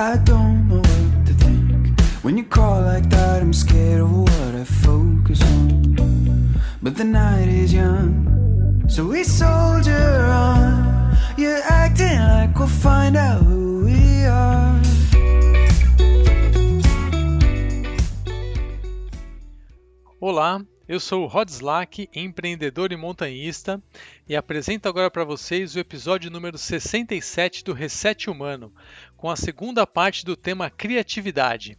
I don't know what to think. When you call like that, I'm scared of what I focus on. But the night is young, so we soldier on. You're acting like we'll find out who we are. Olá, eu sou o Rod Slack, empreendedor e montanhista, e apresento agora para vocês o episódio número 67 do Reset Humano, com a segunda parte do tema criatividade.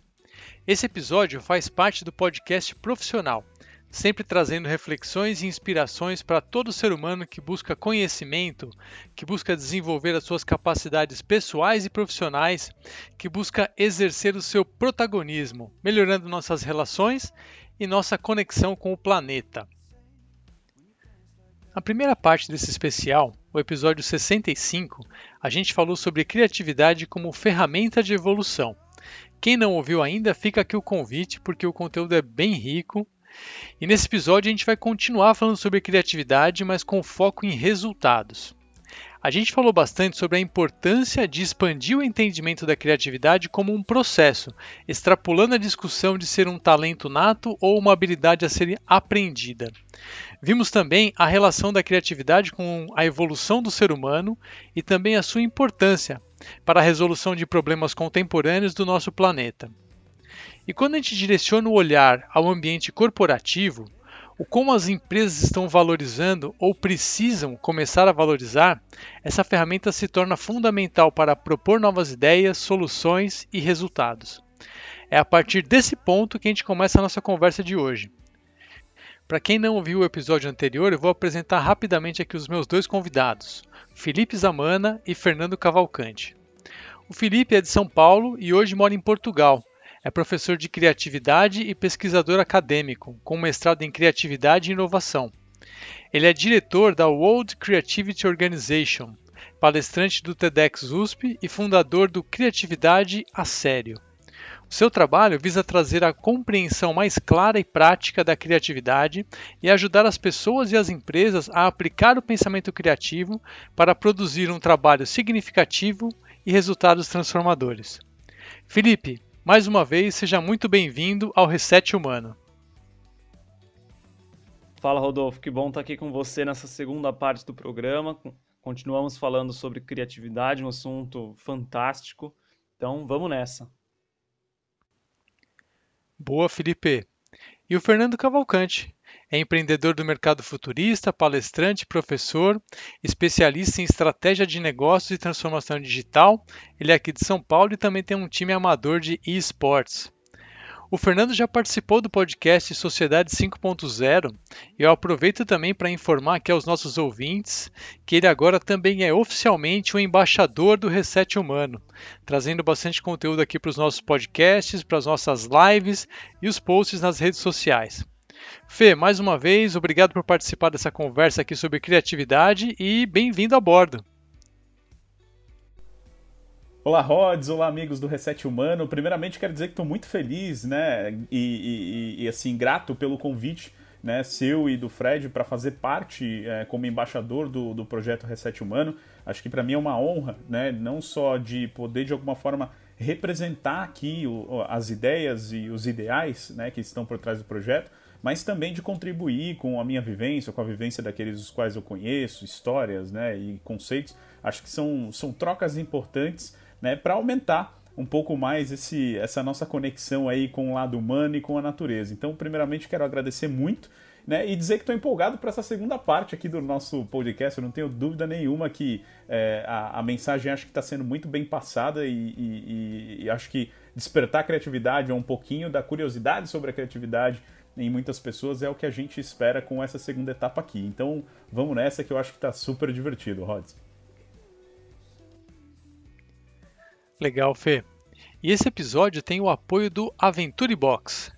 Esse episódio faz parte do podcast profissional, sempre trazendo reflexões e inspirações para todo ser humano que busca conhecimento, que busca desenvolver as suas capacidades pessoais e profissionais, que busca exercer o seu protagonismo, melhorando nossas relações e nossa conexão com o planeta. Na primeira parte desse especial, o episódio 65, a gente falou sobre criatividade como ferramenta de evolução. Quem não ouviu ainda, fica aqui o convite, porque o conteúdo é bem rico. E nesse episódio a gente vai continuar falando sobre criatividade, mas com foco em resultados. A gente falou bastante sobre a importância de expandir o entendimento da criatividade como um processo, extrapolando a discussão de ser um talento nato ou uma habilidade a ser aprendida. Vimos também a relação da criatividade com a evolução do ser humano e também a sua importância para a resolução de problemas contemporâneos do nosso planeta. E quando a gente direciona o olhar ao ambiente corporativo, o como as empresas estão valorizando ou precisam começar a valorizar, essa ferramenta se torna fundamental para propor novas ideias, soluções e resultados. É a partir desse ponto que a gente começa a nossa conversa de hoje. Para quem não ouviu o episódio anterior, eu vou apresentar rapidamente aqui os meus dois convidados, Felipe Zamana e Fernando Cavalcante. O Felipe é de São Paulo e hoje mora em Portugal, é professor de criatividade e pesquisador acadêmico, com mestrado em criatividade e inovação. Ele é diretor da World Creativity Organization, palestrante do TEDx USP e fundador do Criatividade a Sério. Seu trabalho visa trazer a compreensão mais clara e prática da criatividade e ajudar as pessoas e as empresas a aplicar o pensamento criativo para produzir um trabalho significativo e resultados transformadores. Felipe, mais uma vez, seja muito bem-vindo ao Reset Humano. Fala, Rodolfo, que bom estar aqui com você nessa segunda parte do programa. Continuamos falando sobre criatividade, um assunto fantástico. Então, vamos nessa. Boa, Felipe. E o Fernando Cavalcante, é empreendedor do mercado futurista, palestrante, professor, especialista em estratégia de negócios e transformação digital. Ele é aqui de São Paulo e também tem um time amador de esportes. O Fernando já participou do podcast Sociedade 5.0 e eu aproveito também para informar aqui aos nossos ouvintes que ele agora também é oficialmente o embaixador do Reset Humano, trazendo bastante conteúdo aqui para os nossos podcasts, para as nossas lives e os posts nas redes sociais. Fê, mais uma vez, obrigado por participar dessa conversa aqui sobre criatividade e bem-vindo a bordo. Olá, Rods, olá, amigos do Reset Humano. Primeiramente, quero dizer que estou muito feliz, né, e, e, e, assim, grato pelo convite, né, seu e do Fred para fazer parte é, como embaixador do, do projeto Reset Humano. Acho que para mim é uma honra, né, não só de poder, de alguma forma, representar aqui o, as ideias e os ideais, né, que estão por trás do projeto, mas também de contribuir com a minha vivência, com a vivência daqueles os quais eu conheço, histórias né, e conceitos. Acho que são, são trocas importantes né, para aumentar um pouco mais esse, essa nossa conexão aí com o lado humano e com a natureza. Então, primeiramente, quero agradecer muito né, e dizer que estou empolgado para essa segunda parte aqui do nosso podcast. Eu não tenho dúvida nenhuma que é, a, a, mensagem acho que está sendo muito bem passada e, e, e, acho que despertar a criatividade, um pouquinho da curiosidade sobre a criatividade em muitas pessoas é o que a gente espera com essa segunda etapa aqui. Então vamos nessa que eu acho que está super divertido, Rods. Legal, Fê. E esse episódio tem o apoio do Aventure Box.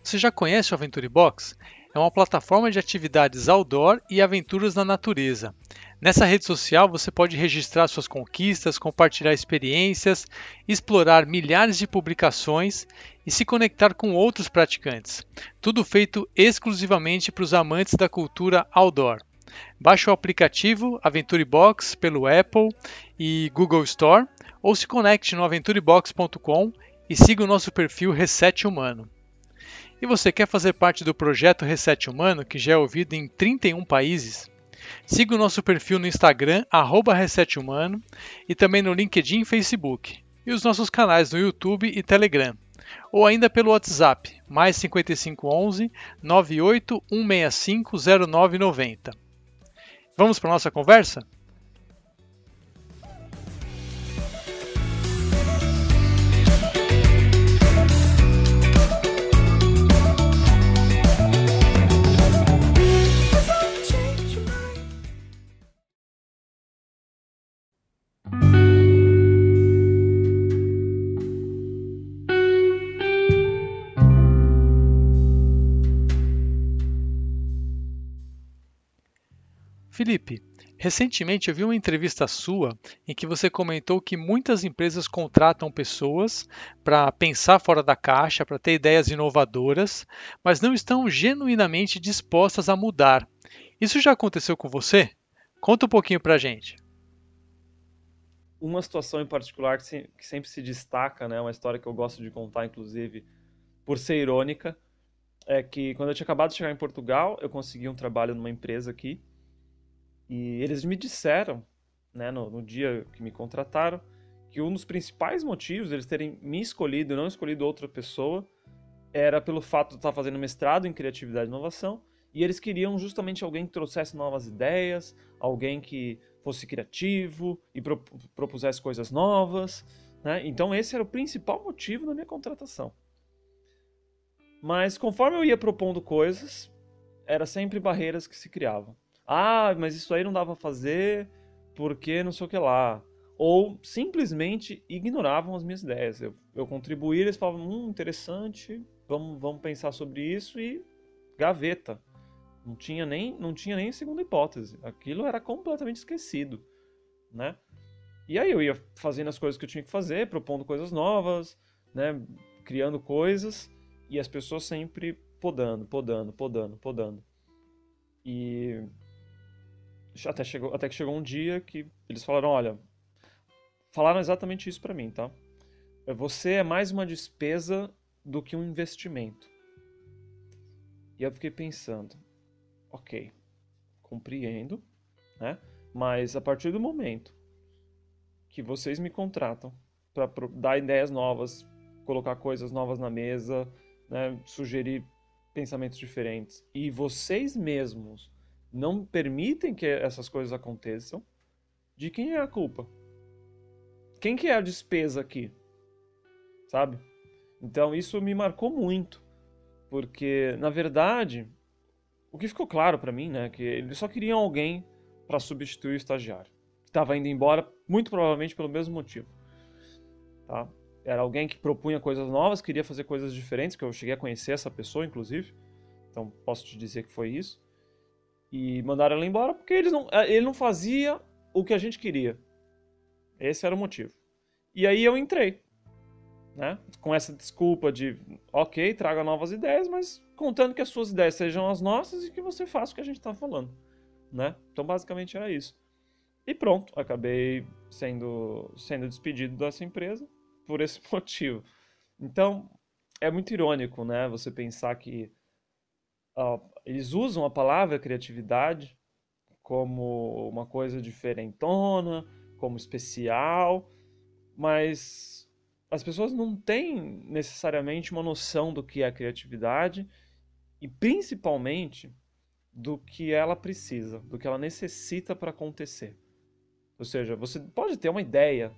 Você já conhece o Aventure Box? É uma plataforma de atividades outdoor e aventuras na natureza. Nessa rede social você pode registrar suas conquistas, compartilhar experiências, explorar milhares de publicações e se conectar com outros praticantes. Tudo feito exclusivamente para os amantes da cultura outdoor. Baixe o aplicativo Aventure Box pelo Apple e Google Store ou se conecte no aventurebox.com e siga o nosso perfil Reset Humano. E você quer fazer parte do projeto Reset Humano, que já é ouvido em 31 países? Siga o nosso perfil no Instagram, @resethumano e também no LinkedIn e Facebook, e os nossos canais no YouTube e Telegram, ou ainda pelo WhatsApp, mais 5511 98 165 0990. Vamos para a nossa conversa? Felipe, recentemente eu vi uma entrevista sua em que você comentou que muitas empresas contratam pessoas para pensar fora da caixa, para ter ideias inovadoras, mas não estão genuinamente dispostas a mudar. Isso já aconteceu com você? Conta um pouquinho para a gente. Uma situação em particular que, sempre se destaca, né, uma história que eu gosto de contar, inclusive, por ser irônica, é que quando eu tinha acabado de chegar em Portugal, eu consegui um trabalho numa empresa aqui e eles me disseram, né, no, no dia que me contrataram, que um dos principais motivos eles terem me escolhido e não escolhido outra pessoa era pelo fato de estar fazendo mestrado em criatividade e inovação e eles queriam justamente alguém que trouxesse novas ideias, alguém que fosse criativo e pro, propusesse coisas novas. Né? Então, esse era o principal motivo da minha contratação. Mas conforme eu ia propondo coisas, era sempre barreiras que se criavam. Ah, mas isso aí não dava pra fazer porque não sei o que lá. Ou simplesmente ignoravam as minhas ideias. Eu, eu contribuía, eles falavam, hum, interessante, vamos, vamos pensar sobre isso e gaveta. Não tinha nem, não tinha nem segunda hipótese. Aquilo era completamente esquecido, né? E aí eu ia fazendo as coisas que eu tinha que fazer, propondo coisas novas, né, criando coisas, e as pessoas sempre podando, podando, podando, podando. E até, chegou, até que chegou um dia que eles falaram, olha, falaram exatamente isso para mim, tá? Você é mais uma despesa do que um investimento. E eu fiquei pensando, ok, compreendo, né? Mas a partir do momento que vocês me contratam para dar ideias novas, colocar coisas novas na mesa, né? sugerir pensamentos diferentes, e vocês mesmos não permitem que essas coisas aconteçam, de quem é a culpa? Quem que é a despesa aqui? Sabe? Então isso me marcou muito, porque na verdade o que ficou claro para mim, né, que eles só queriam alguém para substituir o estagiário. Estava indo embora, muito provavelmente pelo mesmo motivo. Tá? Era alguém que propunha coisas novas, queria fazer coisas diferentes, que eu cheguei a conhecer essa pessoa, inclusive. Então posso te dizer que foi isso. E mandaram ela embora porque eles não, eh, ele não fazia o que a gente queria. Esse era o motivo. E aí eu entrei. Né? Com essa desculpa de, ok, traga novas ideias, mas contando que as suas ideias sejam as nossas e que você faça o que a gente está falando. Né? Então, basicamente era isso. E pronto, acabei sendo, sendo despedido dessa empresa por esse motivo. Então, é muito irônico, né? Você pensar que eles usam a palavra criatividade como uma coisa diferentona, como especial, mas as pessoas não têm necessariamente uma noção do que é criatividade e principalmente do que ela precisa, do que ela necessita para acontecer. Ou seja, você pode ter uma ideia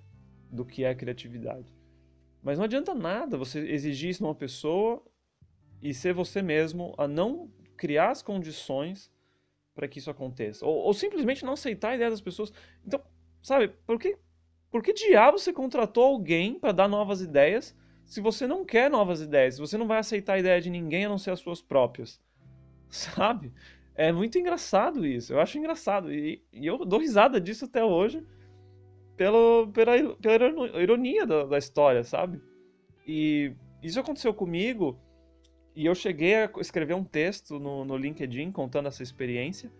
do que é criatividade, mas não adianta nada você exigir isso numa pessoa e ser você mesmo a não criar as condições para que isso aconteça. Ou, ou, simplesmente não aceitar a ideia das pessoas. Então, sabe, por que, por que diabo você contratou alguém para dar novas ideias se você não quer novas ideias? Se você não vai aceitar a ideia de ninguém a não ser as suas próprias? Sabe? É muito engraçado isso. Eu acho engraçado. E, e eu dou risada disso até hoje pelo, pela, pela ironia da, da história, sabe? E isso aconteceu comigo e eu cheguei a escrever um texto no, no LinkedIn contando essa experiência.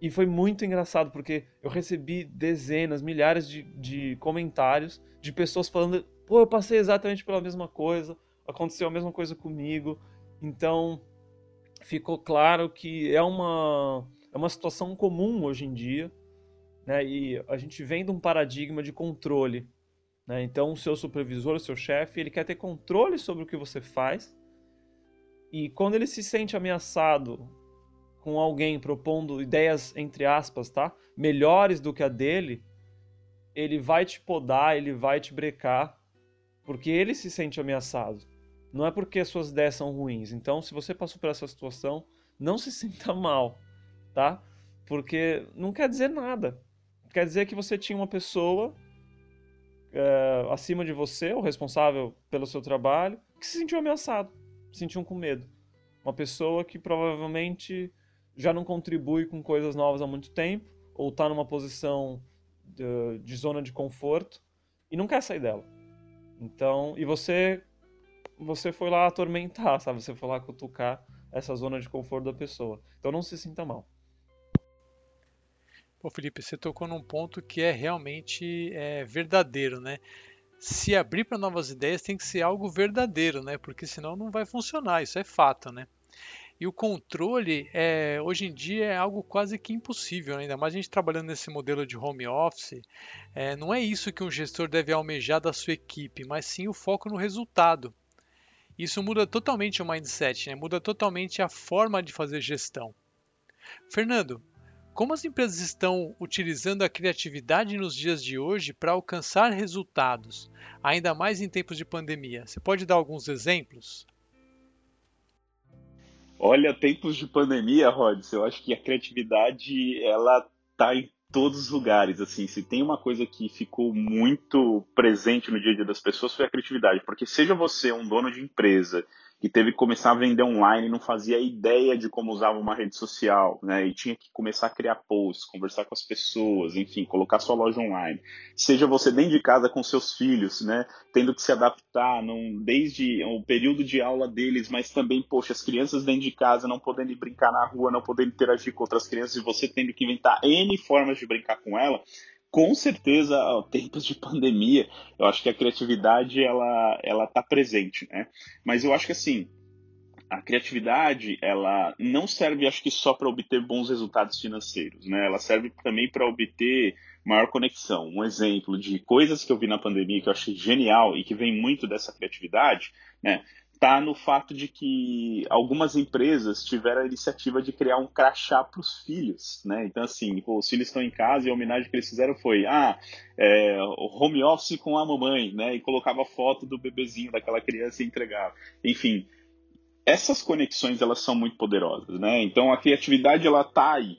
E foi muito engraçado, porque eu recebi dezenas, milhares de, de comentários de pessoas falando: pô, eu passei exatamente pela mesma coisa, aconteceu a mesma coisa comigo. Então, ficou claro que é uma, é uma situação comum hoje em dia, né? E a gente vem de um paradigma de controle. Né? Então, o seu supervisor, o seu chefe, ele quer ter controle sobre o que você faz. E quando ele se sente ameaçado com alguém propondo ideias, entre aspas, tá? Melhores do que a dele, ele vai te podar, ele vai te brecar, porque ele se sente ameaçado. Não é porque as suas ideias são ruins. Então, se você passou por essa situação, não se sinta mal, tá? Porque não quer dizer nada. Quer dizer que você tinha uma pessoa é, acima de você, o responsável pelo seu trabalho, que se sentiu ameaçado, se sentiu com medo. Uma pessoa que provavelmente já não contribui com coisas novas há muito tempo, ou está numa posição de, de, zona de conforto e não quer sair dela. Então, e você você foi lá atormentar, sabe? Você foi lá cutucar essa zona de conforto da pessoa. Então não se sinta mal. Pô, Felipe, você tocou num ponto que é realmente é, verdadeiro, né? Se abrir para novas ideias tem que ser algo verdadeiro, né? Porque senão não vai funcionar, isso é fato, né? E o controle, é, hoje em dia, é algo quase que impossível, né? ainda mais a gente trabalhando nesse modelo de home office. É, não é isso que um gestor deve almejar da sua equipe, mas sim o foco no resultado. Isso muda totalmente o mindset, né? muda totalmente a forma de fazer gestão. Fernando, como as empresas estão utilizando a criatividade nos dias de hoje para alcançar resultados, ainda mais em tempos de pandemia? Você pode dar alguns exemplos? Olha, tempos de pandemia, Rods, eu acho que a criatividade ela tá em todos os lugares, assim, se tem uma coisa que ficou muito presente no dia a dia das pessoas foi a criatividade, porque seja você um dono de empresa que teve que começar a vender online não fazia ideia de como usava uma rede social, né? E tinha que começar a criar posts, conversar com as pessoas, enfim, colocar sua loja online. Seja você dentro de casa com seus filhos, né? Tendo que se adaptar num, desde o período de aula deles, mas também, poxa, as crianças dentro de casa não podendo brincar na rua, não podendo interagir com outras crianças e você tendo que inventar N formas de brincar com ela com certeza, tempos de pandemia, eu acho que a criatividade ela ela está presente, né? Mas eu acho que assim, a criatividade ela não serve, acho que só para obter bons resultados financeiros, né? Ela serve também para obter maior conexão. Um exemplo de coisas que eu vi na pandemia que eu achei genial e que vem muito dessa criatividade, né? Está no fato de que algumas empresas tiveram a iniciativa de criar um crachá para os filhos, né? Então, assim, os filhos estão em casa e a homenagem que eles fizeram foi, ah, é, home office com a mamãe, né? E colocava foto do bebezinho daquela criança e entregava. Enfim, essas conexões, elas são muito poderosas, né? Então, a criatividade, ela tá aí.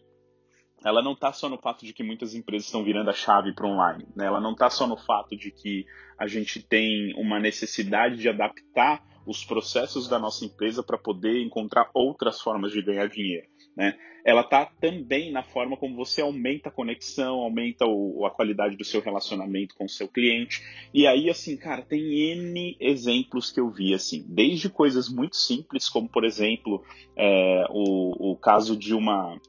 Ela não está só no fato de que muitas empresas estão virando a chave para online, né? Ela não está só no fato de que a gente tem uma necessidade de adaptar os processos da nossa empresa para poder encontrar outras formas de ganhar dinheiro. Né? Ela está também na forma como você aumenta a conexão, aumenta o, a qualidade do seu relacionamento com o seu cliente. E aí, assim, cara, tem N exemplos que eu vi, assim, desde coisas muito simples, como, por exemplo, é, o, o caso de uma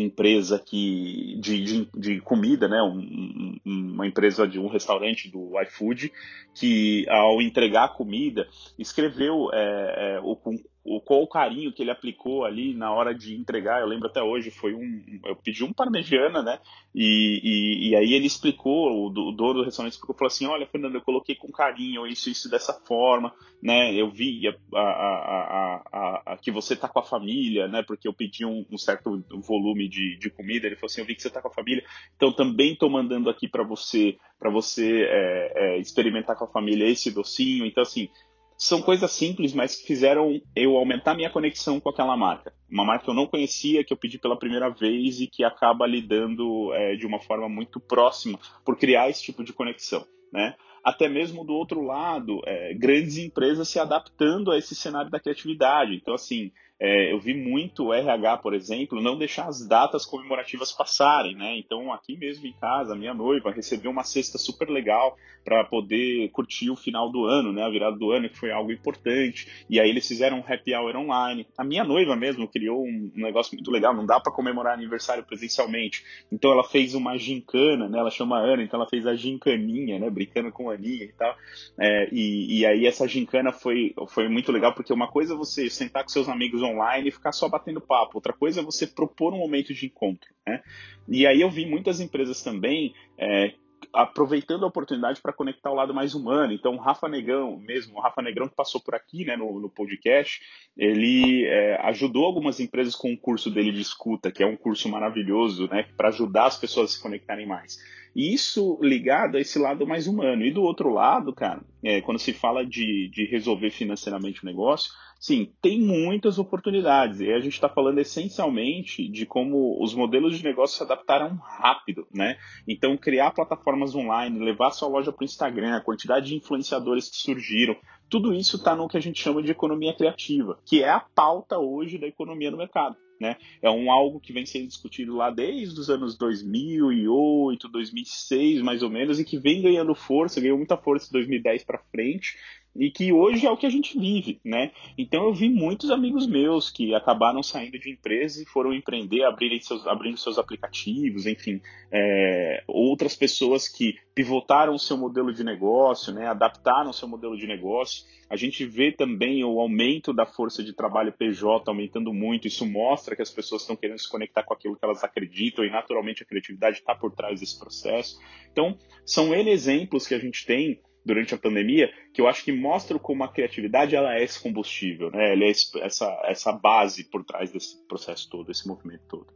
empresa que de, de, de comida, né, um, uma empresa de um restaurante do iFood que ao entregar a comida escreveu é, é, o, o qual o carinho que ele aplicou ali na hora de entregar, eu lembro até hoje, foi um. Eu pedi um parmegiana, né? E, e, e aí ele explicou, o, o dono do restaurante explicou, falou assim: olha, Fernando, eu coloquei com carinho isso, isso dessa forma, né? Eu vi a, a, a, que você tá com a família, né? Porque eu pedi um, um, certo volume de, de comida, ele falou assim: eu vi que você tá com a família, então também tô mandando aqui para você, para você é, é, experimentar com a família esse docinho. Então, assim, são coisas simples, mas que fizeram eu aumentar minha conexão com aquela marca. Uma marca que eu não conhecia, que eu pedi pela primeira vez e que acaba lidando é, de uma forma muito próxima por criar esse tipo de conexão, né? Até mesmo do outro lado, é, grandes empresas se adaptando a esse cenário da criatividade. Então, assim, é, eu vi muito o RH, por exemplo, não deixar as datas comemorativas passarem, né? Então, aqui mesmo em casa, minha noiva recebeu uma cesta super legal para poder curtir o final do ano, né? A virada do ano, que foi algo importante. E aí eles fizeram um happy hour online. A minha noiva mesmo criou um, negócio muito legal, não dá para comemorar aniversário presencialmente. Então ela fez uma gincana, né? Ela chama Ana, então ela fez a gincaninha, né? Brincando com a Aninha e tal. É, e, e aí essa gincana foi, foi muito legal, porque uma coisa é você sentar com seus amigos online e ficar só batendo papo. Outra coisa é você propor um momento de encontro. Né? E aí eu vi muitas empresas também é, aproveitando a oportunidade para conectar o lado mais humano. Então, o Rafa Negrão, mesmo, o Rafa Negrão que passou por aqui né, no, no podcast, ele é, ajudou algumas empresas com o curso dele de escuta, que é um curso maravilhoso, né, para ajudar as pessoas a se conectarem mais. Isso ligado a esse lado mais humano. E do outro lado, cara, é, quando se fala de, de resolver financeiramente o negócio, sim, tem muitas oportunidades. E a gente está falando essencialmente de como os modelos de negócio se adaptaram rápido, né? Então, criar plataformas online, levar sua loja para o Instagram, a quantidade de influenciadores que surgiram, tudo isso está no que a gente chama de economia criativa, que é a pauta hoje da economia no mercado. Né? É um algo que vem sendo discutido lá desde os anos 2008, 2006, mais ou menos, e que vem ganhando força, ganhou muita força de 2010 para frente, e que hoje é o que a gente vive, né? Então eu vi muitos amigos meus que acabaram saindo de empresas e foram empreender, abrirem seus, abrindo seus aplicativos, enfim, é, outras pessoas que pivotaram o seu modelo de negócio, né? Adaptaram o seu modelo de negócio. A gente vê também o aumento da força de trabalho PJ aumentando muito. Isso mostra que as pessoas estão querendo se conectar com aquilo que elas acreditam e naturalmente a criatividade está por trás desse processo. Então, são N exemplos que a gente tem durante a pandemia, que eu acho que mostram como a criatividade ela é esse combustível, né? Ela é essa, essa base por trás desse processo todo, esse movimento todo.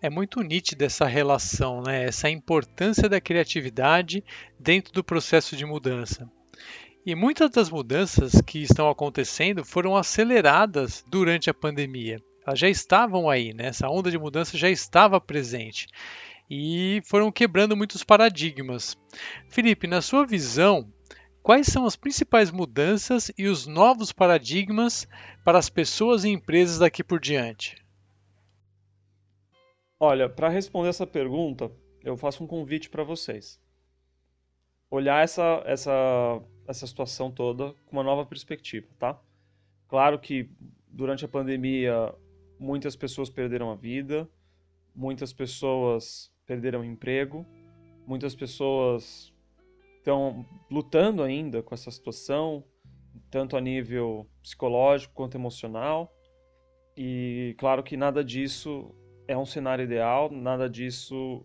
É muito nítida essa relação, né? essa importância da criatividade dentro do processo de mudança. E muitas das mudanças que estão acontecendo foram aceleradas durante a pandemia. Elas já estavam aí, né? essa onda de mudança já estava presente e foram quebrando muitos paradigmas. Felipe, na sua visão, quais são as principais mudanças e os novos paradigmas para as pessoas e empresas daqui por diante? Olha, para responder essa pergunta, eu faço um convite para vocês. Olhar essa, essa, essa situação toda com uma nova perspectiva, tá? Claro que durante a pandemia muitas pessoas perderam a vida, muitas pessoas perderam emprego, muitas pessoas estão lutando ainda com essa situação, tanto a nível psicológico quanto emocional. E claro que nada disso é um cenário ideal, nada disso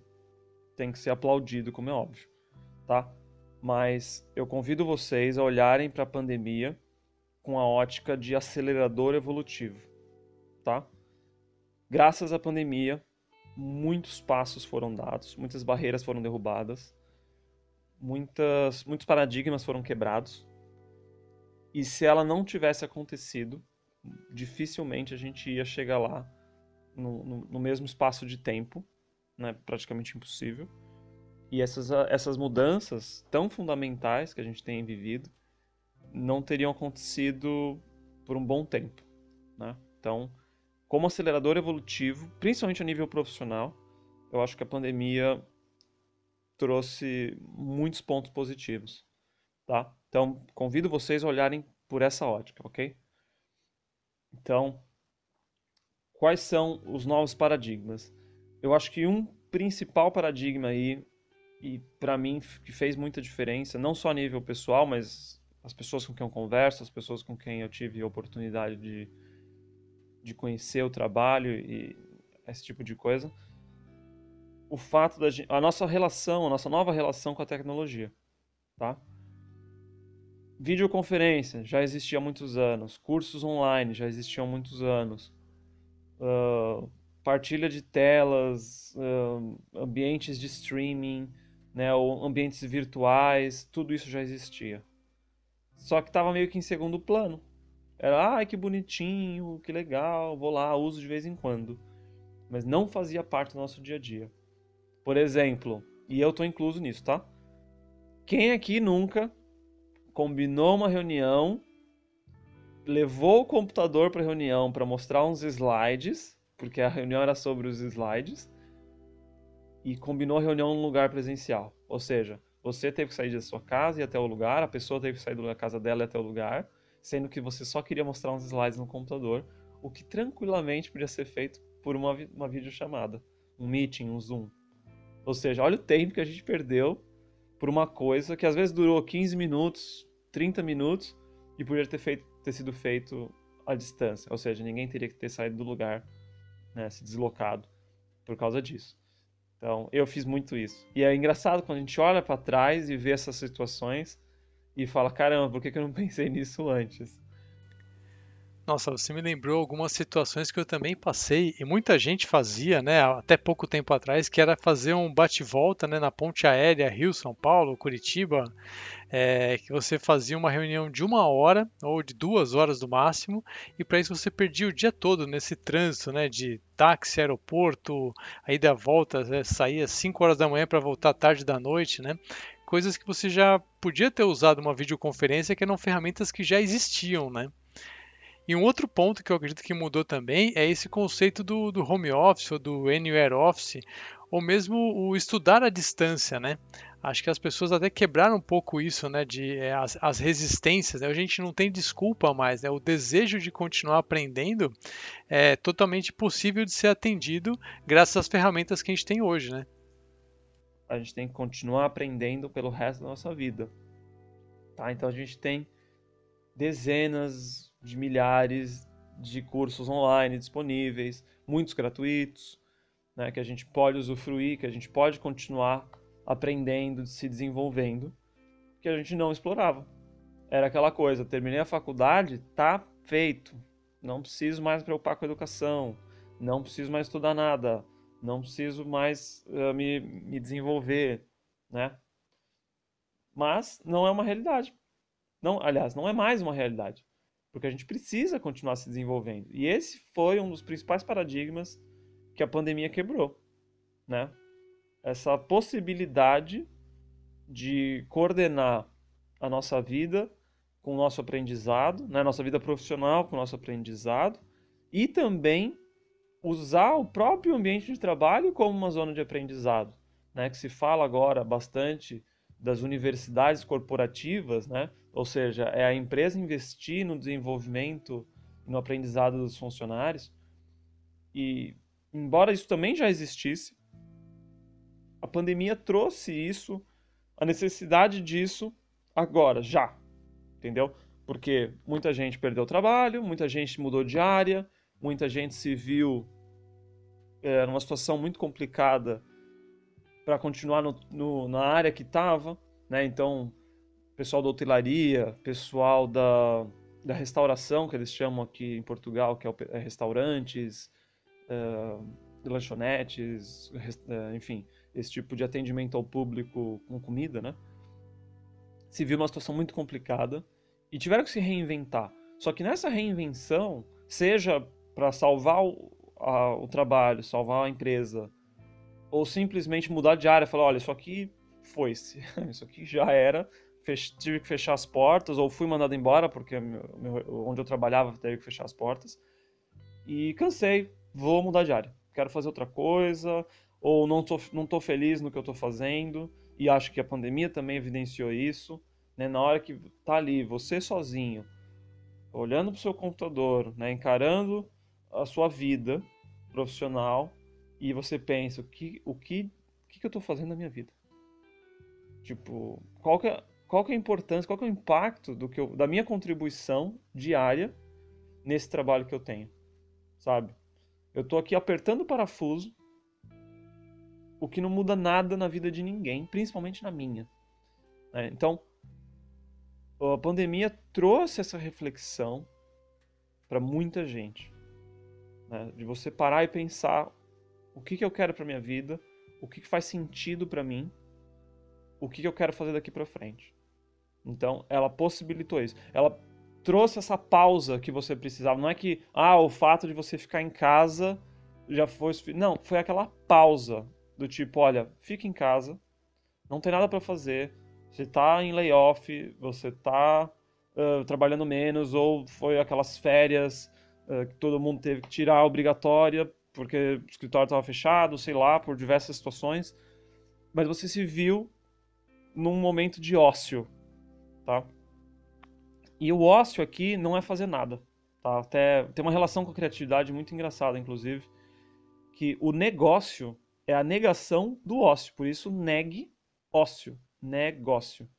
tem que ser aplaudido, como é óbvio, tá? Mas eu convido vocês a olharem para a pandemia com a ótica de acelerador evolutivo, tá? Graças à pandemia, muitos passos foram dados, muitas barreiras foram derrubadas, muitas, muitos paradigmas foram quebrados. E se ela não tivesse acontecido, dificilmente a gente ia chegar lá no, no, no mesmo espaço de tempo, né? praticamente impossível. E essas, essas mudanças tão fundamentais que a gente tem vivido não teriam acontecido por um bom tempo. Né? Então, como acelerador evolutivo, principalmente a nível profissional, eu acho que a pandemia trouxe muitos pontos positivos, tá? Então, convido vocês a olharem por essa ótica, ok? Então, quais são os novos paradigmas? Eu acho que um principal paradigma aí, e para mim que fez muita diferença, não só a nível pessoal, mas as pessoas com quem eu converso, as pessoas com quem eu tive a oportunidade de de conhecer o trabalho e esse tipo de coisa, o fato da gente, a nossa relação, a nossa nova relação com a tecnologia, tá? Videoconferência já existia há muitos anos, cursos online já existiam há muitos anos, uh, partilha de telas, uh, ambientes de streaming, né, ou ambientes virtuais, tudo isso já existia. Só que estava meio que em segundo plano. Era, ai, que bonitinho, que legal, vou lá, uso de vez em quando. Mas não fazia parte do nosso dia a dia. Por exemplo, e eu tô incluso nisso, tá? Quem aqui nunca combinou uma reunião levou o computador para a reunião para mostrar uns slides, porque a reunião era sobre os slides, e combinou a reunião num lugar presencial. Ou seja, você teve que sair da sua casa e até o lugar, a pessoa teve que sair da casa dela e até o lugar, sendo que você só queria mostrar uns slides no computador, o que tranquilamente podia ser feito por uma, uma videochamada, um meeting, um Zoom. Ou seja, olha o tempo que a gente perdeu por uma coisa que às vezes durou 15 minutos, 30 minutos e podia ter, feito, ter sido feito à distância. Ou seja, ninguém teria que ter saído do lugar, né, se deslocado por causa disso. Então, eu fiz muito isso. E é engraçado quando a gente olha para trás e vê essas situações e fala: caramba, por que, eu não pensei nisso antes? Nossa, você me lembrou algumas situações que eu também passei e muita gente fazia, né, até pouco tempo atrás, que era fazer um bate-volta, né, na ponte aérea Rio-São Paulo, Curitiba, é, que você fazia uma reunião de uma hora ou de duas horas no máximo e para isso você perdia o dia todo nesse trânsito, né, de táxi, aeroporto, aí da volta, né, saía às 5 horas da manhã para voltar tarde da noite, né? Coisas que você já podia ter usado uma videoconferência que eram ferramentas que já existiam, né? E um outro ponto que eu acredito que mudou também é esse conceito do, do home office ou do anywhere office, ou mesmo o estudar à distância, né? Acho que as pessoas até quebraram um pouco isso, né? De é, as, as, resistências. Né? A gente não tem desculpa mais, né? O desejo de continuar aprendendo é totalmente possível de ser atendido graças às ferramentas que a gente tem hoje, né? A gente tem que continuar aprendendo pelo resto da nossa vida, tá? Então a gente tem dezenas de milhares de cursos online disponíveis, muitos gratuitos, né, que a gente pode usufruir, que a gente pode continuar aprendendo, se desenvolvendo, que a gente não explorava. Era aquela coisa, terminei a faculdade, tá feito. Não preciso mais me preocupar com a educação, não preciso mais estudar nada, não preciso mais uh, me, me desenvolver, né? Mas não é uma realidade. Não, aliás, não é mais uma realidade porque a gente precisa continuar se desenvolvendo. E esse foi um dos principais paradigmas que a pandemia quebrou, né? Essa possibilidade de coordenar a nossa vida com o nosso aprendizado, né? Nossa vida profissional com o nosso aprendizado e também usar o próprio ambiente de trabalho como uma zona de aprendizado, né? Que se fala agora bastante das universidades corporativas, né? ou seja, é a empresa investir no desenvolvimento e no aprendizado dos funcionários. E, embora isso também já existisse, a pandemia trouxe isso, a necessidade disso agora, já. Entendeu? Porque muita gente perdeu o trabalho, muita gente mudou de área, muita gente se viu é, numa situação muito complicada para continuar no, no, na área que estava, né? Então, pessoal da hotelaria, pessoal da, da restauração, que eles chamam aqui em Portugal, que é, é restaurantes, uh, lanchonetes, uh, enfim, esse tipo de atendimento ao público com comida, né? Se viu uma situação muito complicada e tiveram que se reinventar. Só que nessa reinvenção, seja para salvar o, a, o trabalho, salvar a empresa, ou simplesmente mudar de área, falar, olha, isso aqui foi-se, isso aqui já era, fech... tive que fechar as portas, ou fui mandado embora, porque meu... onde eu trabalhava teve que fechar as portas, e cansei, vou mudar de área, quero fazer outra coisa, ou não tô, não tô feliz no que eu tô fazendo, e acho que a pandemia também evidenciou isso, né? na hora que tá ali, você sozinho, olhando para o seu computador, né? encarando a sua vida profissional, e você pensa, o que, o que, o que, eu estou fazendo na minha vida? Tipo, qual que, é, qual que é a importância, qual que é o impacto do que eu, da minha contribuição diária nesse trabalho que eu tenho, sabe? Eu estou aqui apertando o parafuso, o que não muda nada na vida de ninguém, principalmente na minha. Né? Então, a pandemia trouxe essa reflexão para muita gente. Né? De você parar e pensar o que, que eu quero para minha vida, o que, que faz sentido para mim, o que, que eu quero fazer daqui para frente. Então, ela possibilitou isso. Ela trouxe essa pausa que você precisava. Não é que, ah, o fato de você ficar em casa já foi. Não, foi aquela pausa do tipo, olha, fica em casa, não tem nada para fazer, você tá em layoff, você tá uh, trabalhando menos, ou foi aquelas férias que todo mundo teve que tirar obrigatória porque o escritório estava fechado, sei lá, por diversas situações. Mas você se viu num momento de ócio, tá? E o ócio aqui não é fazer nada, tá? Até tem uma relação com a criatividade muito engraçada, inclusive, que o negócio é a negação do ócio, por isso negue ócio, negócio.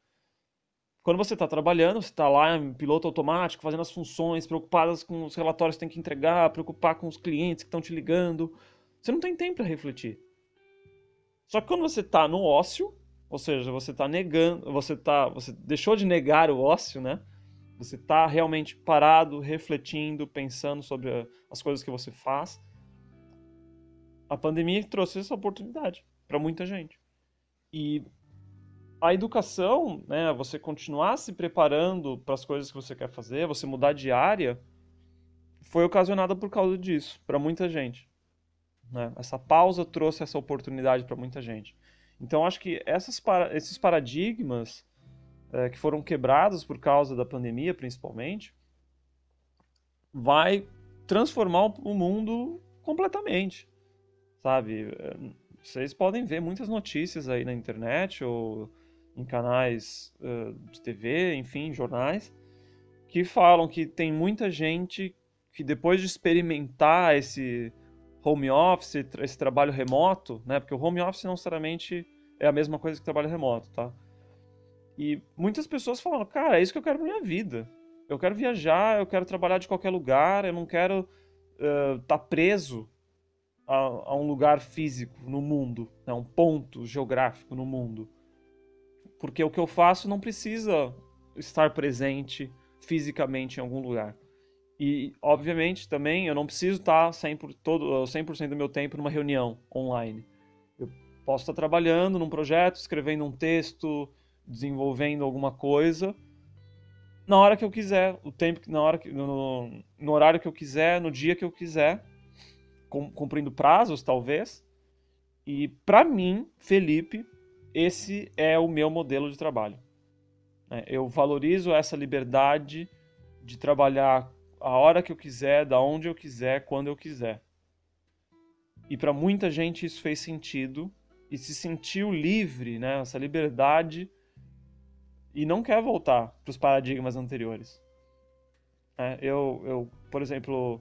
Quando você está trabalhando, você está lá em piloto automático, fazendo as funções, preocupadas com os relatórios que tem que entregar, preocupar com os clientes que estão te ligando, você não tem tempo para refletir. Só que quando você está no ócio, ou seja, você está negando, você tá, você deixou de negar o ócio, né? Você está realmente parado, refletindo, pensando sobre as coisas que você faz. A pandemia trouxe essa oportunidade para muita gente. E a educação, né, você continuar se preparando para as coisas que você quer fazer, você mudar de área, foi ocasionada por causa disso, para muita gente. Né? Essa pausa trouxe essa oportunidade para muita gente. Então, acho que essas, esses paradigmas é, que foram quebrados por causa da pandemia, principalmente, vai transformar o mundo completamente, sabe? É, vocês podem ver muitas notícias aí na internet ou em canais uh, de TV, enfim, jornais, que falam que tem muita gente que depois de experimentar esse home office, esse trabalho remoto, né? Porque o home office não necessariamente é a mesma coisa que trabalho remoto, tá? E muitas pessoas falam, cara, é isso que eu quero pra minha vida. Eu quero viajar, eu quero trabalhar de qualquer lugar, eu não quero estar uh, tá preso a, a, um lugar físico no mundo, né? um ponto geográfico no mundo porque o que eu faço não precisa estar presente fisicamente em algum lugar. E, obviamente, também eu não preciso estar 100%, todo, 100 do meu tempo numa reunião online. Eu posso estar trabalhando num projeto, escrevendo um texto, desenvolvendo alguma coisa, na hora que eu quiser, o tempo na hora que, no, no horário que eu quiser, no dia que eu quiser, cumprindo prazos talvez. E para mim, Felipe, esse é o meu modelo de trabalho. É, eu valorizo essa liberdade de trabalhar a hora que eu quiser, da onde eu quiser, quando eu quiser. E para muita gente isso fez sentido e se sentiu livre, né, essa liberdade e não quer voltar para os paradigmas anteriores. É, eu, eu, por exemplo,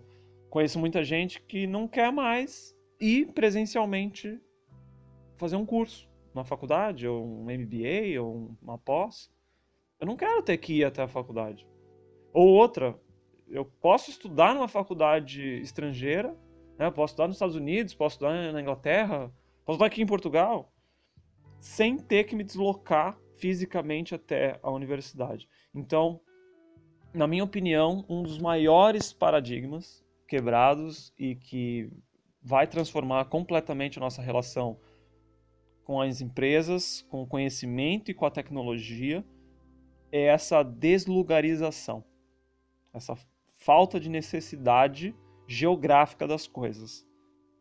conheço muita gente que não quer mais ir presencialmente fazer um curso uma faculdade, ou um MBA, ou uma pós, eu não quero ter que ir até a faculdade. Ou outra, eu posso estudar numa faculdade estrangeira, né? eu posso estudar nos Estados Unidos, posso estudar na Inglaterra, posso estudar aqui em Portugal, sem ter que me deslocar fisicamente até a universidade. Então, na minha opinião, um dos maiores paradigmas quebrados e que vai transformar completamente a nossa relação com as empresas, com o conhecimento e com a tecnologia é essa deslugarização, essa falta de necessidade geográfica das coisas.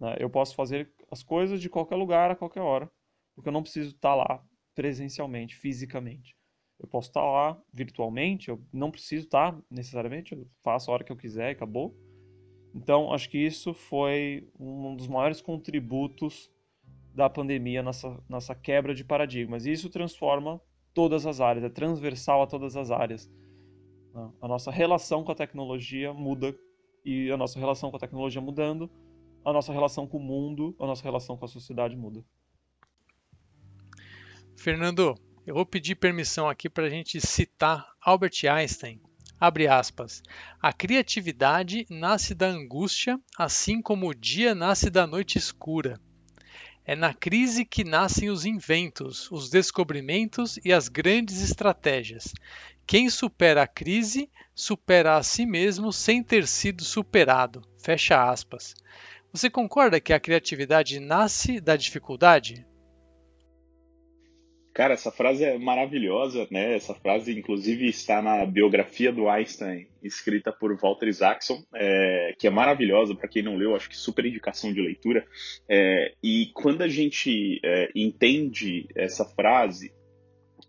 Né? Eu posso fazer as coisas de qualquer lugar, a qualquer hora, porque eu não preciso estar lá presencialmente, fisicamente. Eu posso estar lá virtualmente, eu não preciso estar necessariamente, eu faço a hora que eu quiser e acabou. Então, acho que isso foi um dos maiores contributos da pandemia, nossa, nossa quebra de paradigmas. E isso transforma todas as áreas, é transversal a todas as áreas. Né? A nossa relação com a tecnologia muda e a nossa relação com a tecnologia mudando, a nossa relação com o mundo, a nossa relação com a sociedade muda. Fernando, eu vou pedir permissão aqui para a gente citar Albert Einstein. Abre aspas. A criatividade nasce da angústia, assim como o dia nasce da noite escura. É na crise que nascem os inventos, os descobrimentos e as grandes estratégias. Quem supera a crise, supera a si mesmo sem ter sido superado. Fecha aspas. Você concorda que a criatividade nasce da dificuldade? Cara, essa frase é maravilhosa, né? Essa frase, inclusive, está na biografia do Einstein, escrita por Walter Isaacson, é, que é maravilhosa, para quem não leu, acho que super indicação de leitura. É, e quando a gente é, entende essa frase,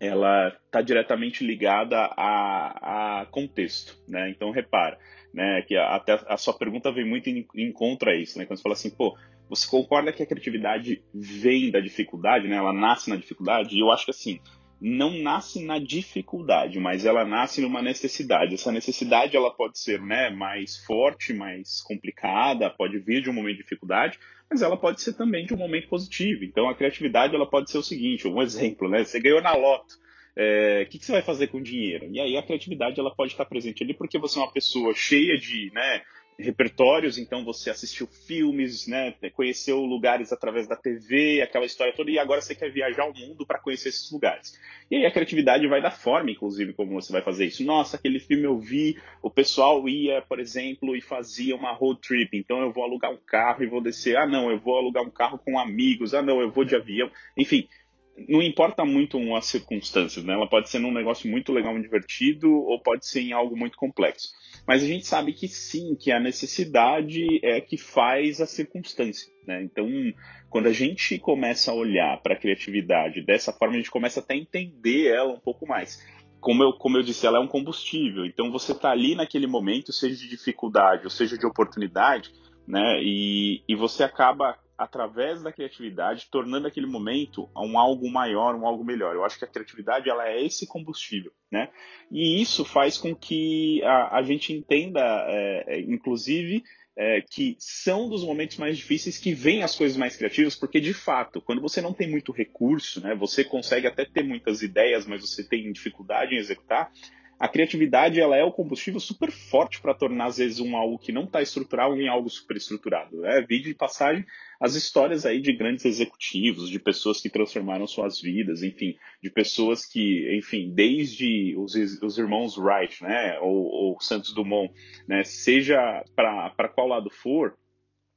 ela está diretamente ligada a, a, contexto, né? Então repara, né, que até a, sua pergunta vem muito em, em contra isso, né? Quando você fala assim, pô, você concorda que a criatividade vem da dificuldade, né? Ela nasce na dificuldade? E eu acho que assim, não nasce na dificuldade, mas ela nasce numa necessidade. Essa necessidade ela pode ser né, mais forte, mais complicada, pode vir de um momento de dificuldade, mas ela pode ser também de um momento positivo. Então a criatividade ela pode ser o seguinte, um exemplo, né? Você ganhou na loto, é, o que, que, você vai fazer com o dinheiro? E aí a criatividade ela pode estar presente ali porque você é uma pessoa cheia de né, repertórios, então você assistiu filmes, né, conheceu lugares através da TV, aquela história toda, e agora você quer viajar ao mundo para conhecer esses lugares. E aí a criatividade vai da forma, inclusive, como você vai fazer isso. Nossa, aquele filme eu vi, o pessoal ia, por exemplo, e fazia uma road trip, então eu vou alugar um carro e vou descer. Ah, não, eu vou alugar um carro com amigos. Ah, não, eu vou de avião. Enfim, não importa muito as circunstâncias, né? Ela pode ser num negócio muito legal, muito divertido, ou pode ser em algo muito complexo. Mas a gente sabe que sim, que a necessidade é que faz a circunstância, né? Então, quando a gente começa a olhar para a criatividade dessa forma, a gente começa até a entender ela um pouco mais. Como eu, como eu disse, ela é um combustível. Então, você está ali naquele momento, seja de dificuldade ou seja de oportunidade, né? E, e você acaba através da criatividade, tornando aquele momento um algo maior, um algo melhor. Eu acho que a criatividade ela é esse combustível, né? E isso faz com que a, a gente entenda, é, é, inclusive, é, que são dos momentos mais difíceis que vêm as coisas mais criativas, porque de fato, quando você não tem muito recurso, né, você consegue até ter muitas ideias, mas você tem dificuldade em executar, a criatividade ela é o combustível super forte para tornar às vezes um algo que não está estrutural em algo super estruturado. Né? Vídeo de passagem as histórias aí de grandes executivos, de pessoas que transformaram suas vidas, enfim, de pessoas que, enfim, desde os, os irmãos Wright, né, ou, ou Santos Dumont, né, seja para qual lado for,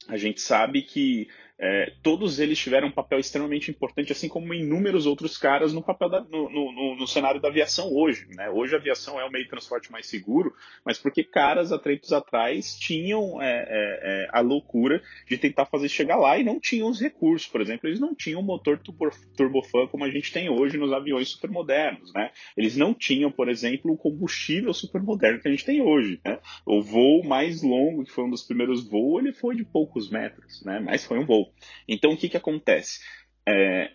a gente sabe que é, todos eles tiveram um papel extremamente importante, assim como inúmeros outros caras no papel da, no, no, no, cenário da aviação hoje. Né? Hoje a aviação é o meio de transporte mais seguro, mas porque caras há tempos atrás tinham é, é, é, a loucura de tentar fazer chegar lá e não tinham os recursos. Por exemplo, eles não tinham motor turbo, turbofan como a gente tem hoje nos aviões supermodernos. Né? Eles não tinham, por exemplo, o combustível supermoderno que a gente tem hoje. Né? O voo mais longo, que foi um dos primeiros voos, ele foi de poucos metros, né? mas foi um voo. Então, o que, que acontece? É,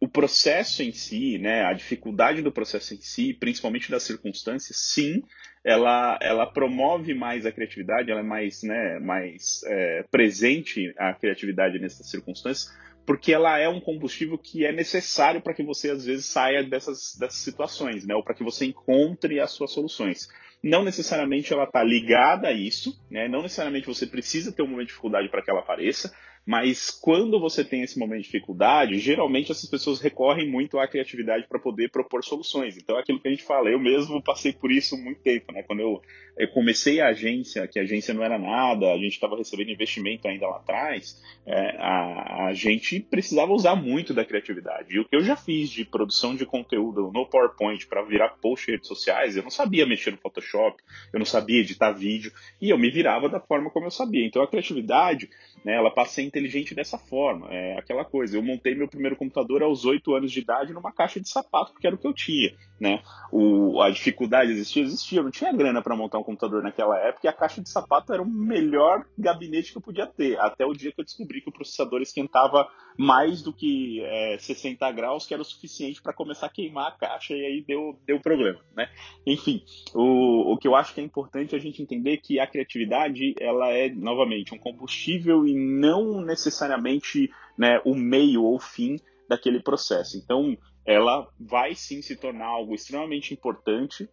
o processo em si, né, a dificuldade do processo em si, principalmente das circunstâncias, sim, ela, ela promove mais a criatividade, ela é mais, né, mais é, presente a criatividade nessas circunstâncias, porque ela é um combustível que é necessário para que você às vezes saia dessas, dessas situações, né, ou para que você encontre as suas soluções. Não necessariamente ela está ligada a isso, né, não necessariamente você precisa ter um momento de dificuldade para que ela apareça, mas quando você tem esse momento de dificuldade, geralmente essas pessoas recorrem muito à criatividade para poder propor soluções. Então é aquilo que a gente fala, eu mesmo passei por isso muito tempo, né? Quando eu, eu comecei a agência, que a agência não era nada, a gente estava recebendo investimento ainda lá atrás, é, a, a gente precisava usar muito da criatividade. E o que eu já fiz de produção de conteúdo no PowerPoint para virar post em redes sociais, eu não sabia mexer no Photoshop, eu não sabia editar vídeo, e eu me virava da forma como eu sabia. Então a criatividade, né, ela passa a inteligente dessa forma. É aquela coisa, eu montei meu primeiro computador aos 8 anos de idade numa caixa de sapato, porque era o que eu tinha. Né? O, a dificuldade existia? Existia. Eu não tinha grana para montar um computador naquela época e a caixa de sapato era o melhor gabinete que eu podia ter. Até o dia que eu descobri que o processador esquentava mais do que é, 60 graus, que era o suficiente para começar a queimar a caixa e aí deu, deu problema. Né? Enfim, o, o que eu acho que é importante a gente entender que a criatividade ela é, novamente, um combustível e não necessariamente né, o meio ou o fim daquele processo. Então, ela vai sim se tornar algo extremamente importante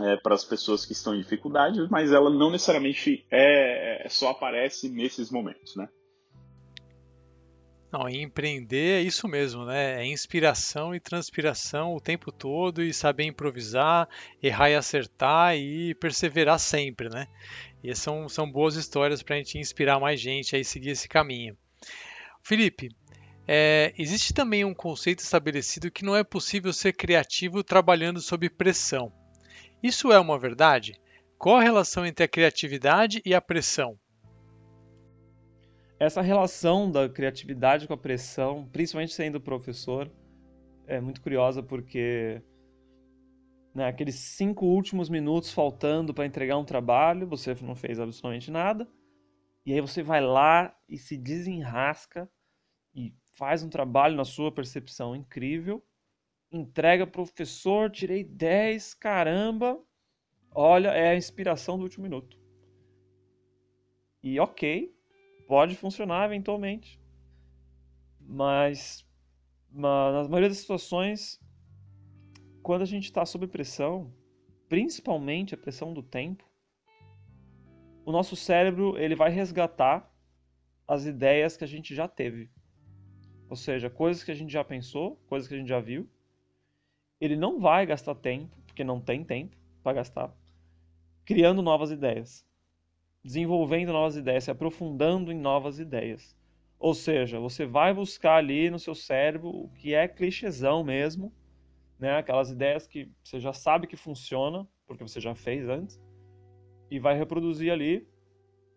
é, para as pessoas que estão em dificuldades, mas ela não necessariamente é, é, só aparece nesses momentos, né? Não, empreender é isso mesmo, né? É inspiração e transpiração o tempo todo e saber improvisar, errar e acertar e perseverar sempre, né? E são, são boas histórias para a gente inspirar mais gente a seguir esse caminho. Felipe, é, existe também um conceito estabelecido que não é possível ser criativo trabalhando sob pressão. Isso é uma verdade? Qual a relação entre a criatividade e a pressão? Essa relação da criatividade com a pressão, principalmente sendo professor, é muito curiosa porque né, aqueles cinco últimos minutos faltando para entregar um trabalho, você não fez absolutamente nada, e aí você vai lá e se desenrasca e faz um trabalho na sua percepção incrível, entrega pro professor, tirei 10, caramba, olha, é a inspiração do último minuto. E ok, pode funcionar eventualmente, mas, mas na maioria das situações quando a gente está sob pressão, principalmente a pressão do tempo, o nosso cérebro ele vai resgatar as ideias que a gente já teve. Ou seja, coisas que a gente já pensou, coisas que a gente já viu. Ele não vai gastar tempo, porque não tem tempo para gastar, criando novas ideias, desenvolvendo novas ideias, se aprofundando em novas ideias. Ou seja, você vai buscar ali no seu cérebro o que é clichêzão mesmo, né? Aquelas ideias que você já sabe que funciona, porque você já fez antes, e vai reproduzir ali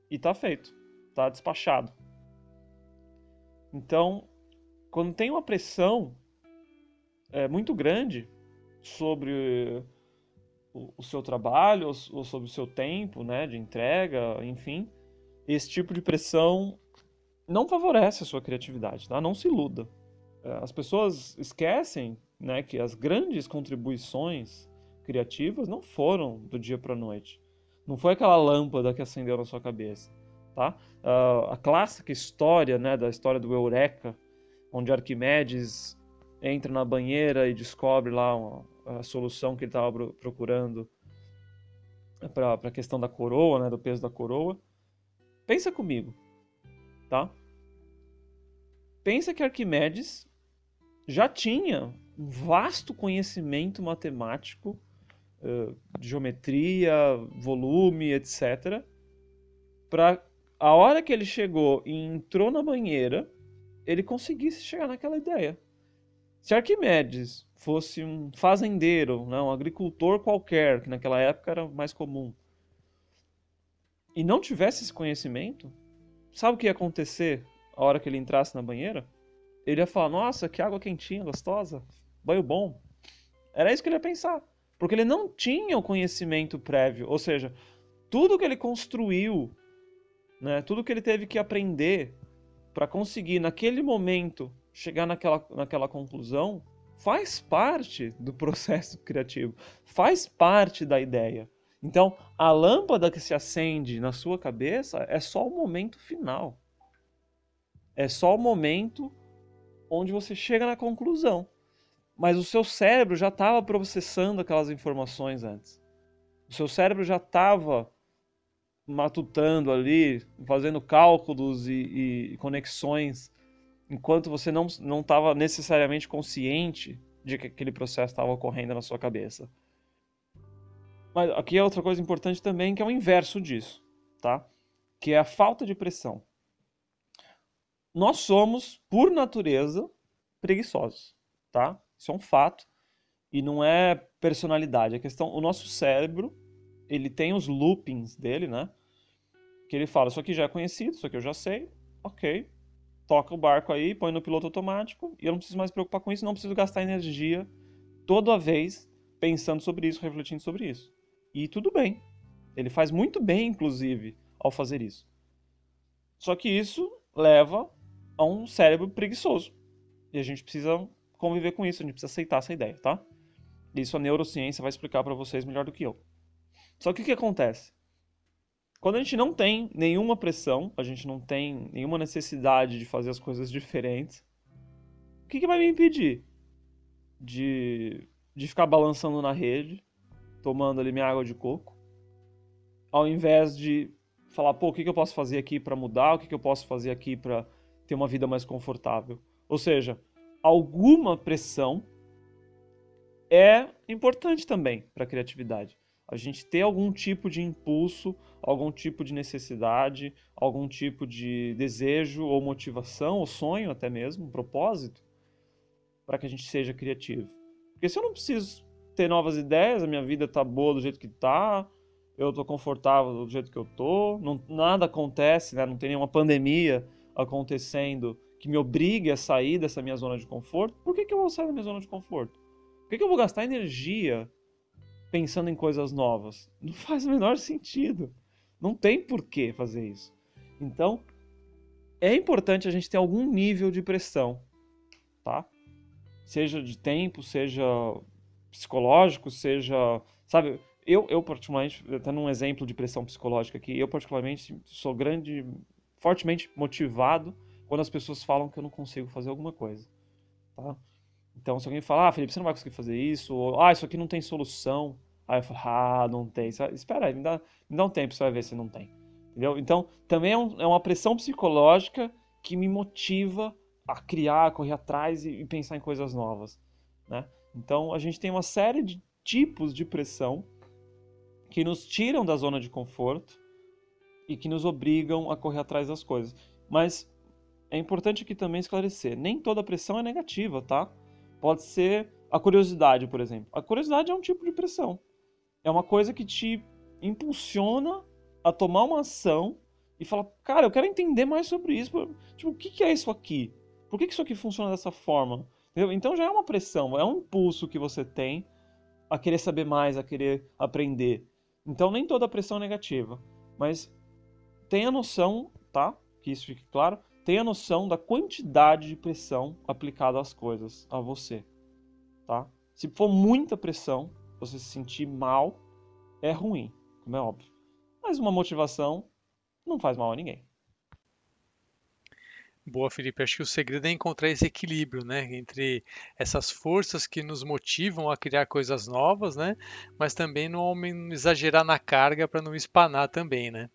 e tá feito, tá despachado. Então, quando tem uma pressão é, muito grande sobre o, seu trabalho ou, sobre o seu tempo, né, de entrega, enfim, esse tipo de pressão não favorece a sua criatividade, tá? Não se iluda. É, as pessoas esquecem né, que as grandes contribuições criativas não foram do dia para a noite. Não foi aquela lâmpada que acendeu na sua cabeça, tá? A clássica história, né, da história do Eureka, onde Arquimedes entra na banheira e descobre lá uma, a solução que ele estava procurando para a questão da coroa, né, do peso da coroa. Pensa comigo, tá? Pensa que Arquimedes já tinha um vasto conhecimento matemático, uh, geometria, volume, etc. Para a hora que ele chegou e entrou na banheira, ele conseguisse chegar naquela ideia. Se Arquimedes fosse um fazendeiro, né, um agricultor qualquer, que naquela época era mais comum, e não tivesse esse conhecimento, sabe o que ia acontecer a hora que ele entrasse na banheira? Ele ia falar: Nossa, que água quentinha, gostosa banho bom. Era isso que ele ia pensar. Porque ele não tinha o conhecimento prévio. Ou seja, tudo que ele construiu, né, tudo que ele teve que aprender para conseguir, naquele momento, chegar naquela, naquela conclusão, faz parte do processo criativo, faz parte da ideia. Então, a lâmpada que se acende na sua cabeça é só o momento final. É só o momento onde você chega na conclusão mas o seu cérebro já estava processando aquelas informações antes. O seu cérebro já estava matutando ali, fazendo cálculos e, e, conexões, enquanto você não estava necessariamente consciente de que aquele processo estava ocorrendo na sua cabeça. Mas aqui é outra coisa importante também, que é o inverso disso, tá? Que é a falta de pressão. Nós somos, por natureza, preguiçosos, tá? Isso é um fato e não é personalidade. A questão, o nosso cérebro, ele tem os loopings dele, né? Que ele fala, isso aqui já é conhecido, isso aqui eu já sei, ok. Toca o barco aí, põe no piloto automático e eu não preciso mais me preocupar com isso, não preciso gastar energia toda vez pensando sobre isso, refletindo sobre isso. E tudo bem. Ele faz muito bem, inclusive, ao fazer isso. Só que isso leva a um cérebro preguiçoso. E a gente precisa conviver com isso, a gente precisa aceitar essa ideia, tá? Isso a neurociência vai explicar para vocês melhor do que eu. Só que o que acontece? Quando a gente não tem nenhuma pressão, a gente não tem nenhuma necessidade de fazer as coisas diferentes, o que, que vai me impedir de, de ficar balançando na rede, tomando ali minha água de coco, ao invés de falar, pô, o que, que eu posso fazer aqui para mudar, o que, que eu posso fazer aqui para ter uma vida mais confortável? Ou seja, alguma pressão é importante também para a criatividade. A gente ter algum tipo de impulso, algum tipo de necessidade, algum tipo de desejo ou motivação, ou sonho até mesmo, um propósito, para que a gente seja criativo. Porque se eu não preciso ter novas ideias, a minha vida está boa do jeito que está, eu estou confortável do jeito que eu estou, não, nada acontece, né? não tem nenhuma pandemia acontecendo que me obrigue a sair dessa minha zona de conforto, por que, que eu vou sair da minha zona de conforto? Por que, que eu vou gastar energia pensando em coisas novas? Não faz o menor sentido. Não tem por que fazer isso. Então, é importante a gente ter algum nível de pressão, tá? Seja de tempo, seja psicológico, seja, sabe, eu, eu particularmente, dando um exemplo de pressão psicológica aqui, eu particularmente sou grande, fortemente motivado quando as pessoas falam que eu não consigo fazer alguma coisa, tá? Então, se alguém falar, ah, Felipe, você não vai conseguir fazer isso, ou, ah, isso aqui não tem solução, aí eu falo, ah, não tem, espera aí, me dá, me dá um tempo, você vai ver se não tem, entendeu? Então, também é, um, é uma pressão psicológica que me motiva a criar, a correr atrás e, e pensar em coisas novas, né? Então, a gente tem uma série de tipos de pressão que nos tiram da zona de conforto e que nos obrigam a correr atrás das coisas. Mas é importante aqui também esclarecer: nem toda pressão é negativa, tá? Pode ser a curiosidade, por exemplo. A curiosidade é um tipo de pressão. É uma coisa que te impulsiona a tomar uma ação e falar, cara, eu quero entender mais sobre isso. Tipo, o que é isso aqui? Por que isso aqui funciona dessa forma? Entendeu? Então já é uma pressão, é um impulso que você tem a querer saber mais, a querer aprender. Então nem toda pressão é negativa, mas tenha noção, tá? Que isso fique claro. Tenha noção da quantidade de pressão aplicada às coisas, a você, tá? Se for muita pressão, você se sentir mal, é ruim, como é óbvio. Mas uma motivação não faz mal a ninguém. Boa, Felipe. Acho que o segredo é encontrar esse equilíbrio, né, entre essas forças que nos motivam a criar coisas novas, né, mas também não exagerar na carga para não espanar também, né.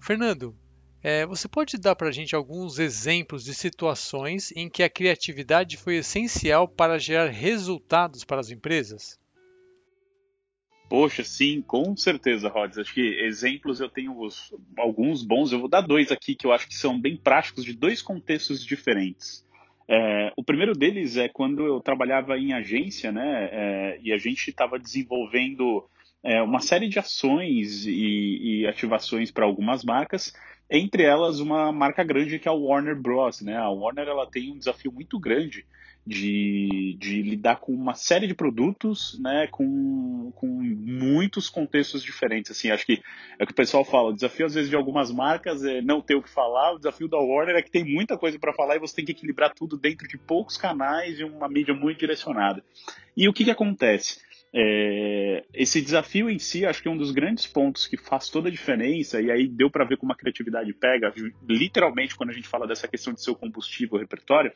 Fernando, é, você pode dar para a gente alguns exemplos de situações em que a criatividade foi essencial para gerar resultados para as empresas? Poxa, sim, com certeza, Rods. Acho que exemplos eu tenho os, alguns bons. Eu vou dar dois aqui que eu acho que são bem práticos, de dois contextos diferentes. É, o primeiro deles é quando eu trabalhava em agência, né? É, e a gente estava desenvolvendo é, uma série de ações e, e ativações para algumas marcas, entre elas uma marca grande que é a Warner Bros. Né? A Warner ela tem um desafio muito grande de, de lidar com uma série de produtos, né, com, com muitos contextos diferentes. Assim, acho que é o que o pessoal fala. O desafio, às vezes, de algumas marcas é não ter o que falar. O desafio da Warner é que tem muita coisa para falar e você tem que equilibrar tudo dentro de poucos canais e uma mídia muito direcionada. E o que, que acontece? É, esse desafio em si, acho que é um dos grandes pontos que faz toda a diferença, e aí deu para ver como a criatividade pega, literalmente, quando a gente fala dessa questão de seu combustível, repertório,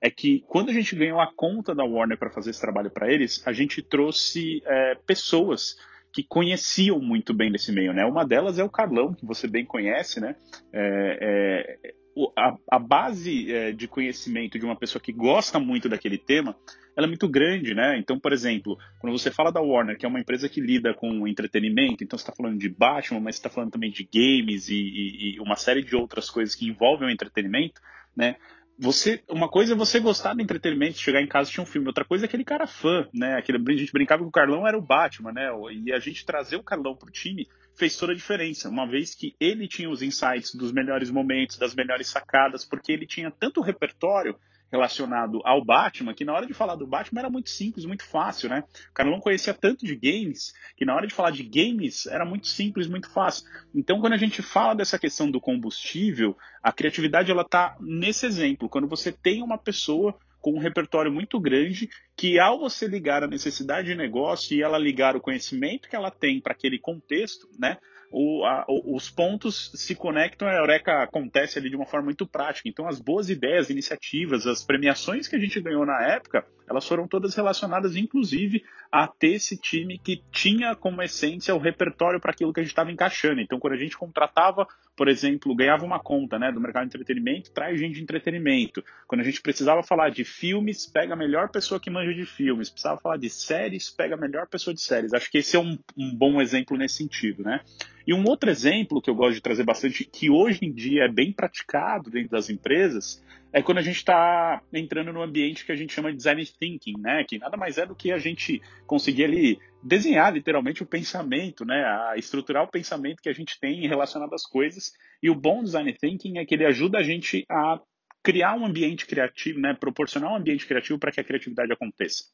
é que quando a gente ganhou a conta da Warner para fazer esse trabalho para eles, a gente trouxe é, pessoas que conheciam muito bem desse meio, né? Uma delas é o Carlão, que você bem conhece, né? É, é, a, a, base é, de conhecimento de uma pessoa que gosta muito daquele tema, ela é muito grande, né? Então, por exemplo, quando você fala da Warner, que é uma empresa que lida com entretenimento, então você está falando de Batman, mas você está falando também de games e, e, e, uma série de outras coisas que envolvem o entretenimento, né? Você uma coisa é você gostar do entretenimento, chegar em casa e tinha um filme, outra coisa é aquele cara fã, né? Aquele, a gente brincava que o Carlão era o Batman, né? E a gente trazer o Carlão pro time fez toda a diferença, uma vez que ele tinha os insights dos melhores momentos, das melhores sacadas, porque ele tinha tanto repertório relacionado ao Batman, que na hora de falar do Batman era muito simples, muito fácil, né? O cara não conhecia tanto de games, que na hora de falar de games era muito simples, muito fácil. Então, quando a gente fala dessa questão do combustível, a criatividade ela tá nesse exemplo, quando você tem uma pessoa com um repertório muito grande, que ao você ligar a necessidade de negócio e ela ligar o conhecimento que ela tem para aquele contexto, né? O, a, os pontos se conectam, a Eureka acontece ali de uma forma muito prática. Então, as boas ideias, iniciativas, as premiações que a gente ganhou na época, elas foram todas relacionadas, inclusive, a ter esse time que tinha como essência o repertório para aquilo que a gente estava encaixando. Então, quando a gente contratava, por exemplo, ganhava uma conta né, do mercado de entretenimento, traz gente de entretenimento. Quando a gente precisava falar de filmes, pega a melhor pessoa que manja de filmes. Precisava falar de séries, pega a melhor pessoa de séries. Acho que esse é um, um bom exemplo nesse sentido, né? E um outro exemplo que eu gosto de trazer bastante, que hoje em dia é bem praticado dentro das empresas, é quando a gente está entrando no ambiente que a gente chama de design thinking, né? Que nada mais é do que a gente conseguir ali desenhar literalmente o pensamento, né? A estruturar o pensamento que a gente tem relacionado às coisas. E o bom design thinking é que ele ajuda a gente a criar um ambiente criativo, né, proporcionar um ambiente criativo para que a criatividade aconteça.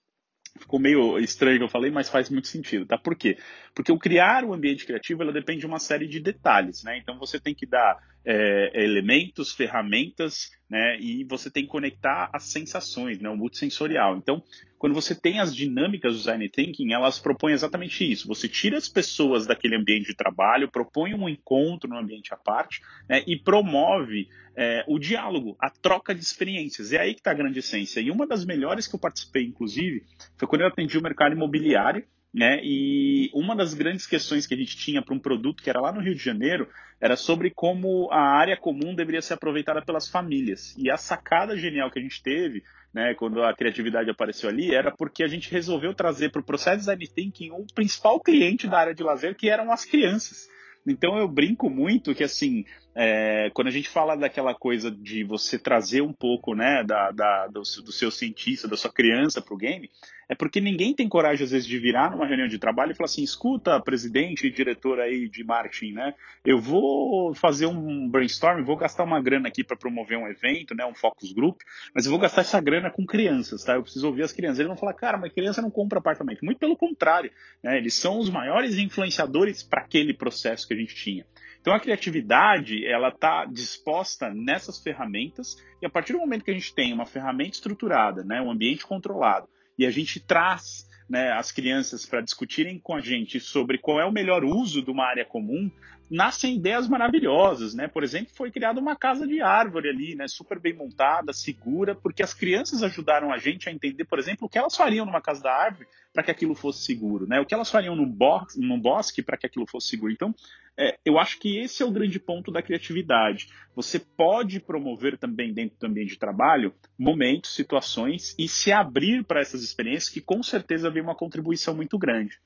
Ficou meio estranho que eu falei, mas faz muito sentido, tá? Por quê? Porque o criar um ambiente criativo, ela depende de uma série de detalhes, né? Então você tem que dar é, elementos, ferramentas, né? E você tem que conectar as sensações, né? O multissensorial. Então, quando você tem as dinâmicas do design thinking, elas propõem exatamente isso. Você tira as pessoas daquele ambiente de trabalho, propõe um encontro no ambiente à parte, né? E promove é, o diálogo, a troca de experiências. É aí que está a grande essência. E uma das melhores que eu participei, inclusive, foi quando eu atendi o mercado imobiliário né? E uma das grandes questões que a gente tinha para um produto que era lá no Rio de Janeiro era sobre como a área comum deveria ser aproveitada pelas famílias. E a sacada genial que a gente teve, né, quando a criatividade apareceu ali, era porque a gente resolveu trazer para o processo design thinking o principal cliente da área de lazer, que eram as crianças. Então eu brinco muito que assim, é, quando a gente fala daquela coisa de você trazer um pouco né, da, da do, do, seu cientista, da sua criança para o game, é porque ninguém tem coragem, às vezes, de virar numa reunião de trabalho e falar assim: escuta, presidente e diretor aí de marketing, né? Eu vou fazer um brainstorm, vou gastar uma grana aqui para promover um evento, né? Um focus group, mas eu vou gastar essa grana com crianças, tá? Eu preciso ouvir as crianças. Eles vão falar, cara, mas criança não compra apartamento. Muito pelo contrário, né? Eles são os maiores influenciadores para aquele processo que a gente tinha. Então a criatividade ela está disposta nessas ferramentas e a partir do momento que a gente tem uma ferramenta estruturada, né, um ambiente controlado e a gente traz né, as crianças para discutirem com a gente sobre qual é o melhor uso de uma área comum, nascem ideias maravilhosas, né? Por exemplo, foi criada uma casa de árvore ali, né? Super bem montada, segura, porque as crianças ajudaram a gente a entender, por exemplo, o que elas fariam numa casa da árvore para que aquilo fosse seguro, né? O que elas fariam num, bosque, num bosque para que aquilo fosse seguro. Então, é, eu acho que esse é o grande ponto da criatividade. Você pode promover também dentro do ambiente de trabalho momentos, situações e se abrir para essas experiências que com certeza vem uma contribuição muito grande.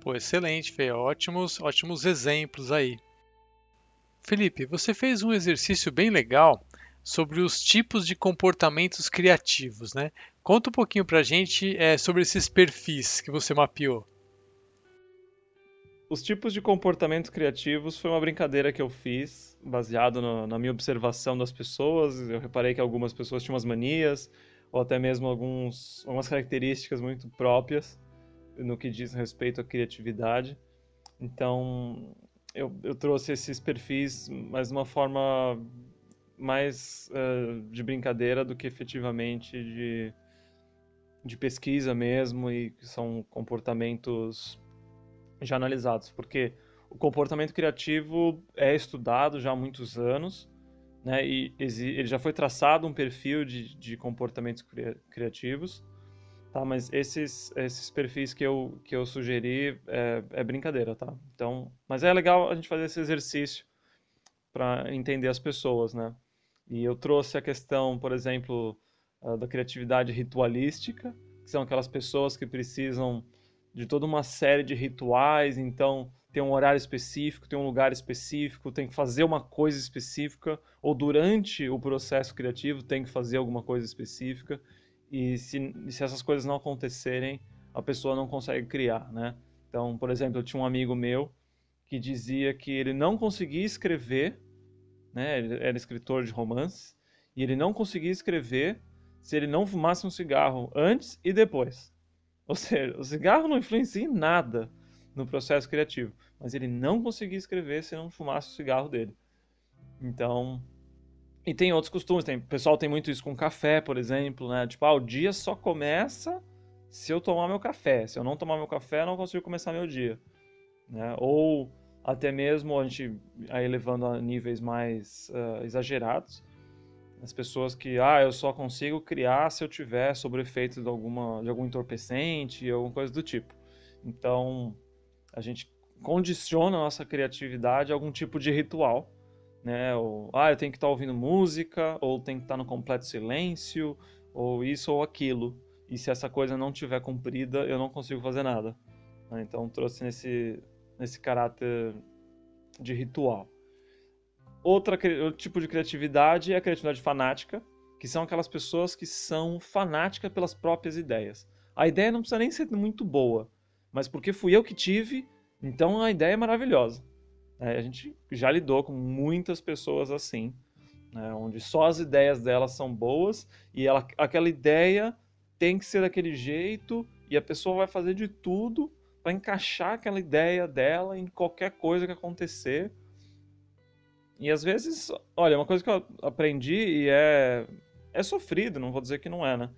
Pô, excelente, Fê. Ótimos, ótimos exemplos aí. Felipe, você fez um exercício bem legal sobre os tipos de comportamentos criativos, né? Conta um pouquinho pra gente é, sobre esses perfis que você mapeou. Os tipos de comportamentos criativos foi uma brincadeira que eu fiz, baseado no, na minha observação das pessoas. Eu reparei que algumas pessoas tinham umas manias, ou até mesmo alguns, algumas características muito próprias no que diz respeito à criatividade. Então, eu, eu trouxe esses perfis, mas de uma forma mais uh, de brincadeira do que efetivamente de, de pesquisa mesmo e são comportamentos já analisados, porque o comportamento criativo é estudado já há muitos anos, né, e ele já foi traçado um perfil de, de comportamentos criativos, Tá, mas esses, esses perfis que eu, que eu sugeri é, é brincadeira, tá? Então, mas é legal a gente fazer esse exercício para entender as pessoas, né? E eu trouxe a questão, por exemplo, da criatividade ritualística, que são aquelas pessoas que precisam de toda uma série de rituais, então tem um horário específico, tem um lugar específico, tem que fazer uma coisa específica, ou durante o processo criativo tem que fazer alguma coisa específica. E se, se essas coisas não acontecerem, a pessoa não consegue criar, né? Então, por exemplo, eu tinha um amigo meu que dizia que ele não conseguia escrever, né? Ele era escritor de romances, e ele não conseguia escrever se ele não fumasse um cigarro antes e depois. Ou seja, o cigarro não influencia em nada no processo criativo, mas ele não conseguia escrever se não fumasse o cigarro dele. Então, e tem outros costumes, tem, o pessoal tem muito isso com café, por exemplo, né? Tipo, ah, o dia só começa se eu tomar meu café. Se eu não tomar meu café, eu não consigo começar meu dia. Né? Ou até mesmo a gente aí levando a níveis mais uh, exagerados, as pessoas que, ah, eu só consigo criar se eu tiver sobre efeito de, alguma, de algum entorpecente, alguma coisa do tipo. Então, a gente condiciona a nossa criatividade a algum tipo de ritual né? Ou, ah, eu tenho que estar tá ouvindo música, ou tenho que estar tá no completo silêncio, ou isso ou aquilo. E se essa coisa não tiver cumprida, eu não consigo fazer nada. Né? Então trouxe nesse, nesse caráter de ritual. Outra, outro tipo de criatividade é a criatividade fanática, que são aquelas pessoas que são fanáticas pelas próprias ideias. A ideia não precisa nem ser muito boa, mas porque fui eu que tive, então a ideia é maravilhosa. É, a gente já lidou com muitas pessoas assim, né, onde só as ideias dela são boas e ela, aquela ideia tem que ser daquele jeito e a pessoa vai fazer de tudo para encaixar aquela ideia dela em qualquer coisa que acontecer. E às vezes, olha, uma coisa que eu aprendi e é é sofrido, não vou dizer que não é, né?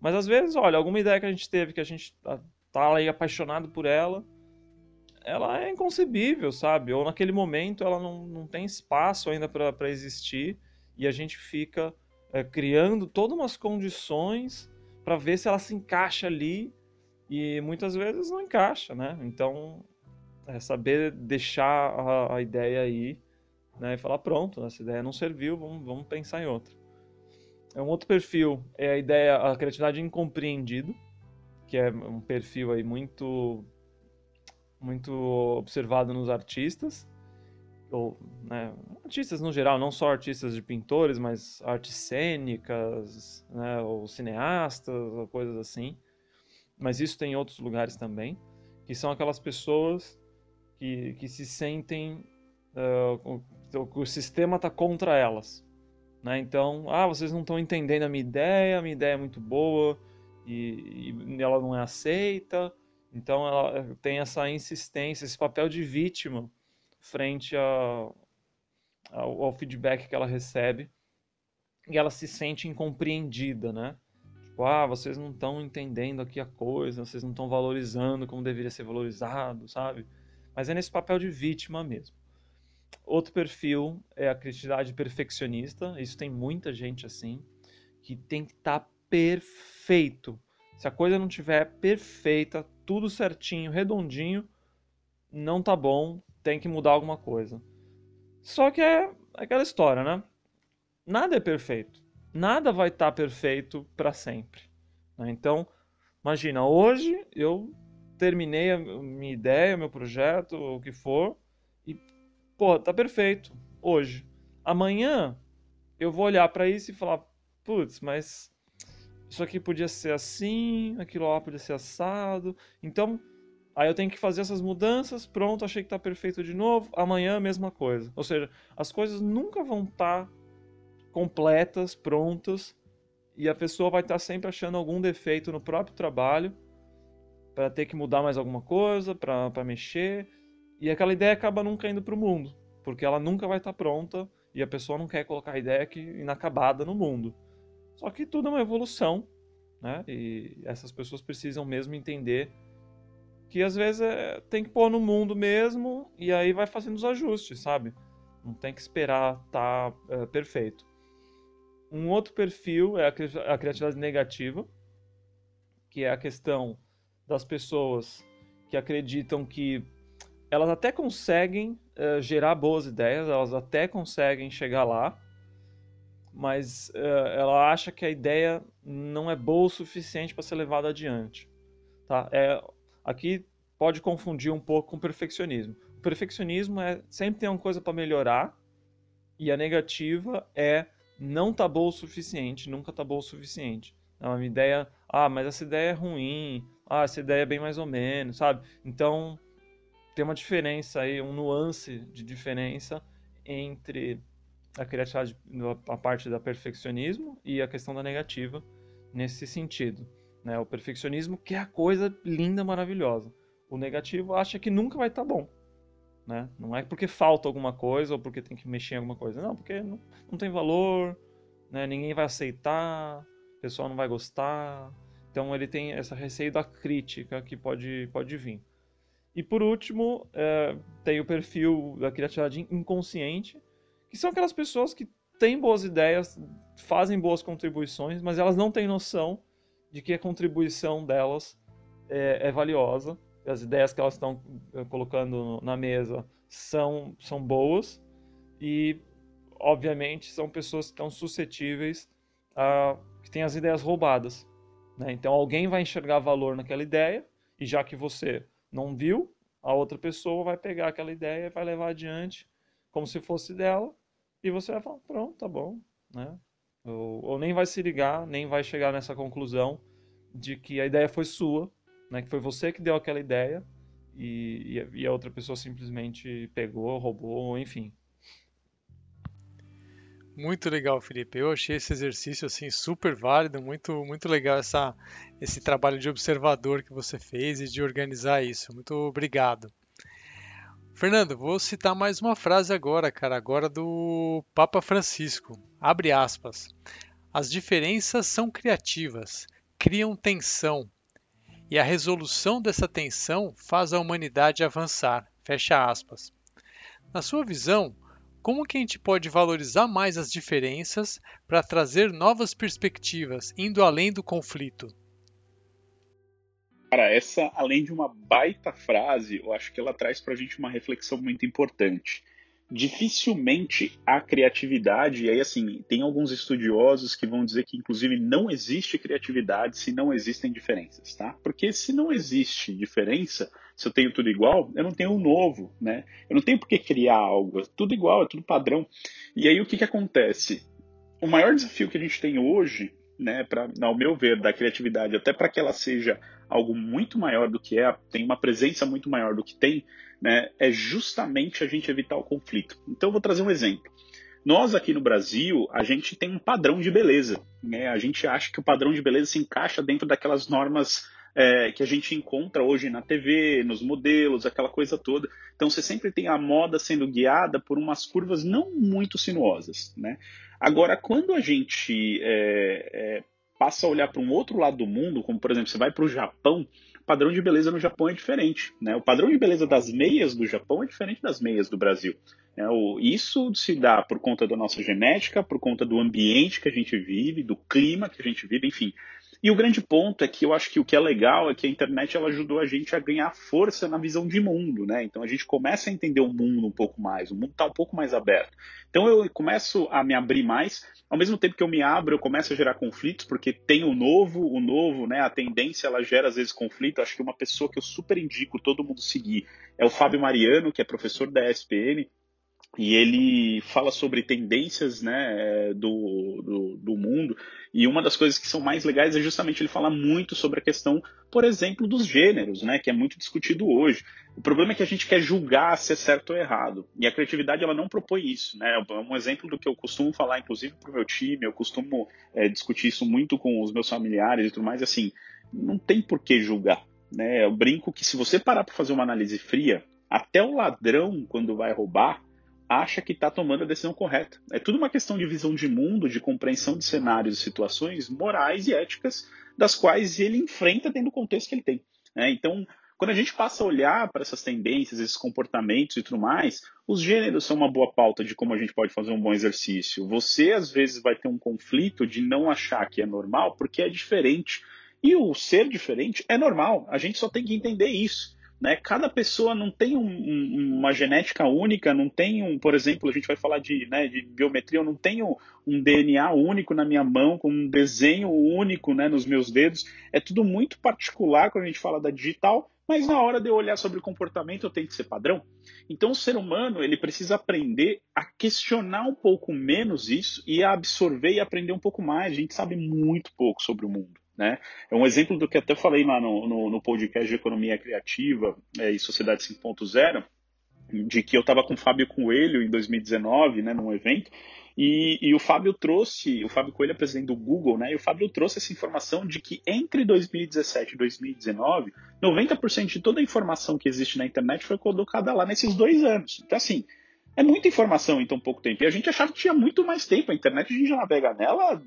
Mas às vezes, olha, alguma ideia que a gente teve que a gente tá, tá aí apaixonado por ela, ela é inconcebível, sabe? Ou naquele momento ela não, não tem espaço ainda para existir e a gente fica é, criando todas umas condições para ver se ela se encaixa ali e muitas vezes não encaixa, né? Então é saber deixar a, a ideia aí né, e falar pronto, essa ideia não serviu, vamos, vamos pensar em outra. É um outro perfil é a ideia, a criatividade incompreendido, que é um perfil aí muito muito observado nos artistas ou né, artistas no geral, não só artistas de pintores, mas artes cênicas, né, ou cineastas, ou coisas assim. Mas isso tem em outros lugares também, que são aquelas pessoas que, que se sentem uh, o, sistema está contra elas. Né? Então, ah, vocês não estão entendendo a minha ideia, a minha ideia é muito boa e, e ela não é aceita. Então, ela tem essa insistência, esse papel de vítima frente a, ao, ao, feedback que ela recebe e ela se sente incompreendida, né? Tipo, ah, vocês não estão entendendo aqui a coisa, vocês não estão valorizando como deveria ser valorizado, sabe? Mas é nesse papel de vítima mesmo. Outro perfil é a criatividade perfeccionista. Isso tem muita gente assim, que tem que estar tá perfeito. Se a coisa não tiver perfeita, tudo certinho, redondinho, não tá bom, tem que mudar alguma coisa. Só que é aquela história, né? Nada é perfeito. Nada vai estar tá perfeito para sempre. Né? Então, imagina, hoje eu terminei a minha ideia, meu projeto, o que for, pô, tá perfeito. Hoje. Amanhã eu vou olhar para isso e falar, putz, mas isso aqui podia ser assim, aquilo lá podia ser assado. Então, Aí eu tenho que fazer essas mudanças, pronto, achei que está perfeito de novo. Amanhã mesma coisa. Ou seja, as coisas nunca vão estar tá completas, prontas, e a pessoa vai estar tá sempre achando algum defeito no próprio trabalho para ter que mudar mais alguma coisa, para mexer, e aquela ideia acaba nunca indo para o mundo, porque ela nunca vai estar tá pronta e a pessoa não quer colocar a ideia que inacabada no mundo. Só que tudo é uma evolução, né? E essas pessoas precisam mesmo entender que às vezes é, tem que pôr no mundo mesmo e aí vai fazendo os ajustes, sabe? Não tem que esperar tá, é, perfeito. Um outro perfil é a, a criatividade negativa, que é a questão das pessoas que acreditam que elas até conseguem é, gerar boas ideias, elas até conseguem chegar lá, mas é, ela acha que a ideia não é boa o suficiente para ser levada adiante. Tá? É, Aqui pode confundir um pouco com perfeccionismo. O perfeccionismo é sempre tem uma coisa para melhorar e a negativa é não tá bom o suficiente, nunca tá bom o suficiente. É uma ideia, ah, mas essa ideia é ruim, ah, essa ideia é bem mais ou menos, sabe? Então tem uma diferença aí, um nuance de diferença entre a criatividade, a parte da perfeccionismo e a questão da negativa nesse sentido. Né? O perfeccionismo quer a coisa linda, maravilhosa. O negativo acha que nunca vai estar tá bom. Né? Não é porque falta alguma coisa ou porque tem que mexer em alguma coisa. Não, porque não, não tem valor, né? ninguém vai aceitar, o pessoal não vai gostar. Então ele tem essa receio da crítica que pode, pode vir. E por último, é, tem o perfil da criatividade inconsciente, que são aquelas pessoas que têm boas ideias, fazem boas contribuições, mas elas não têm noção de que a contribuição delas é, é valiosa, as ideias que elas estão eh, colocando na mesa são, são boas e, obviamente, são pessoas que estão suscetíveis a que têm as ideias roubadas. Né? Então, alguém vai enxergar valor naquela ideia e, já que você não viu, a outra pessoa vai pegar aquela ideia e vai levar adiante como se fosse dela e você vai falar, pronto, tá bom, né? Ou, ou, nem vai se ligar, nem vai chegar nessa conclusão de que a ideia foi sua, né? Que foi você que deu aquela ideia e, e a outra pessoa simplesmente pegou, roubou, enfim. Muito legal, Felipe. Eu achei esse exercício assim super válido, muito muito legal essa, esse trabalho de observador que você fez e de organizar isso. Muito obrigado. Fernando, vou citar mais uma frase agora, cara, agora do Papa Francisco. Abre aspas. As diferenças são criativas, criam tensão, e a resolução dessa tensão faz a humanidade avançar. Fecha aspas. Na sua visão, como que a gente pode valorizar mais as diferenças para trazer novas perspectivas, indo além do conflito? Cara, essa, além de uma baita frase, eu acho que ela traz para a gente uma reflexão muito importante dificilmente há criatividade, e aí assim, tem alguns estudiosos que vão dizer que inclusive não existe criatividade se não existem diferenças, tá? Porque se não existe diferença, se eu tenho tudo igual, eu não tenho um novo, né? Eu não tenho por que criar algo, é tudo igual, é tudo padrão. E aí o que que acontece? O maior desafio que a gente tem hoje, né, para, ao meu ver, da criatividade, até para que ela seja algo muito maior do que é, tem uma presença muito maior do que tem, né, é justamente a gente evitar o conflito. Então, eu vou trazer um exemplo. Nós aqui no Brasil, a gente tem um padrão de beleza. Né? A gente acha que o padrão de beleza se encaixa dentro daquelas normas é, que a gente encontra hoje na TV, nos modelos, aquela coisa toda. Então você sempre tem a moda sendo guiada por umas curvas não muito sinuosas. Né? Agora, quando a gente é, é, passa a olhar para um outro lado do mundo, como por exemplo, você vai para o Japão, padrão de beleza no Japão é diferente. Né? O padrão de beleza das meias do Japão é diferente das meias do Brasil. Né? O, isso se dá por conta da nossa genética, por conta do ambiente que a gente vive, do clima que a gente vive, enfim. E o grande ponto é que eu acho que o que é legal é que a internet ela ajudou a gente a ganhar força na visão de mundo, né? Então a gente começa a entender o mundo um pouco mais, o mundo está um pouco mais aberto. Então eu começo a me abrir mais, ao mesmo tempo que eu me abro, eu começo a gerar conflitos, porque tem o novo, o novo, né? A tendência ela gera às vezes conflito. Acho que uma pessoa que eu super indico todo mundo seguir é o Fábio Mariano, que é professor da ESPN e ele fala sobre tendências né, do, do, do, mundo. E uma das coisas que são mais legais é justamente ele falar muito sobre a questão, por exemplo, dos gêneros, né, que é muito discutido hoje. O problema é que a gente quer julgar se é certo ou errado. E a criatividade ela não propõe isso. Né? É um exemplo do que eu costumo falar, inclusive, para o meu time. Eu costumo é, discutir isso muito com os meus familiares e tudo mais. Assim, não tem por que julgar. Né? Eu brinco que se você parar para fazer uma análise fria, até o ladrão, quando vai roubar, acha que está tomando a decisão correta. É tudo uma questão de visão de mundo, de compreensão de cenários e situações morais e éticas das quais ele enfrenta dentro do contexto que ele tem. Né? Então, quando a gente passa a olhar para essas tendências, esses comportamentos e tudo mais, os gêneros são uma boa pauta de como a gente pode fazer um bom exercício. Você, às vezes, vai ter um conflito de não achar que é normal porque é diferente. E o ser diferente é normal, a gente só tem que entender isso. Né? Cada pessoa não tem um, um, uma genética única, não tem um, por exemplo, a gente vai falar de, né, de biometria, eu não tenho um DNA único na minha mão, com um desenho único né, nos meus dedos. É tudo muito particular quando a gente fala da digital, mas na hora de eu olhar sobre o comportamento eu tenho que ser padrão. Então o ser humano ele precisa aprender a questionar um pouco menos isso e a absorver e aprender um pouco mais. A gente sabe muito pouco sobre o mundo. Né? É um exemplo do que até falei lá no, no, no podcast de Economia Criativa é, e Sociedade 5.0, de que eu estava com o Fábio Coelho em 2019, né, num evento, e, e, o Fábio trouxe, o Fábio Coelho é presidente do Google, né, e o Fábio trouxe essa informação de que entre 2017 e 2019, 90% de toda a informação que existe na internet foi colocada lá nesses dois anos. Então, assim, é muita informação em tão pouco tempo. E a gente achava que tinha muito mais tempo. A internet a gente já navega nela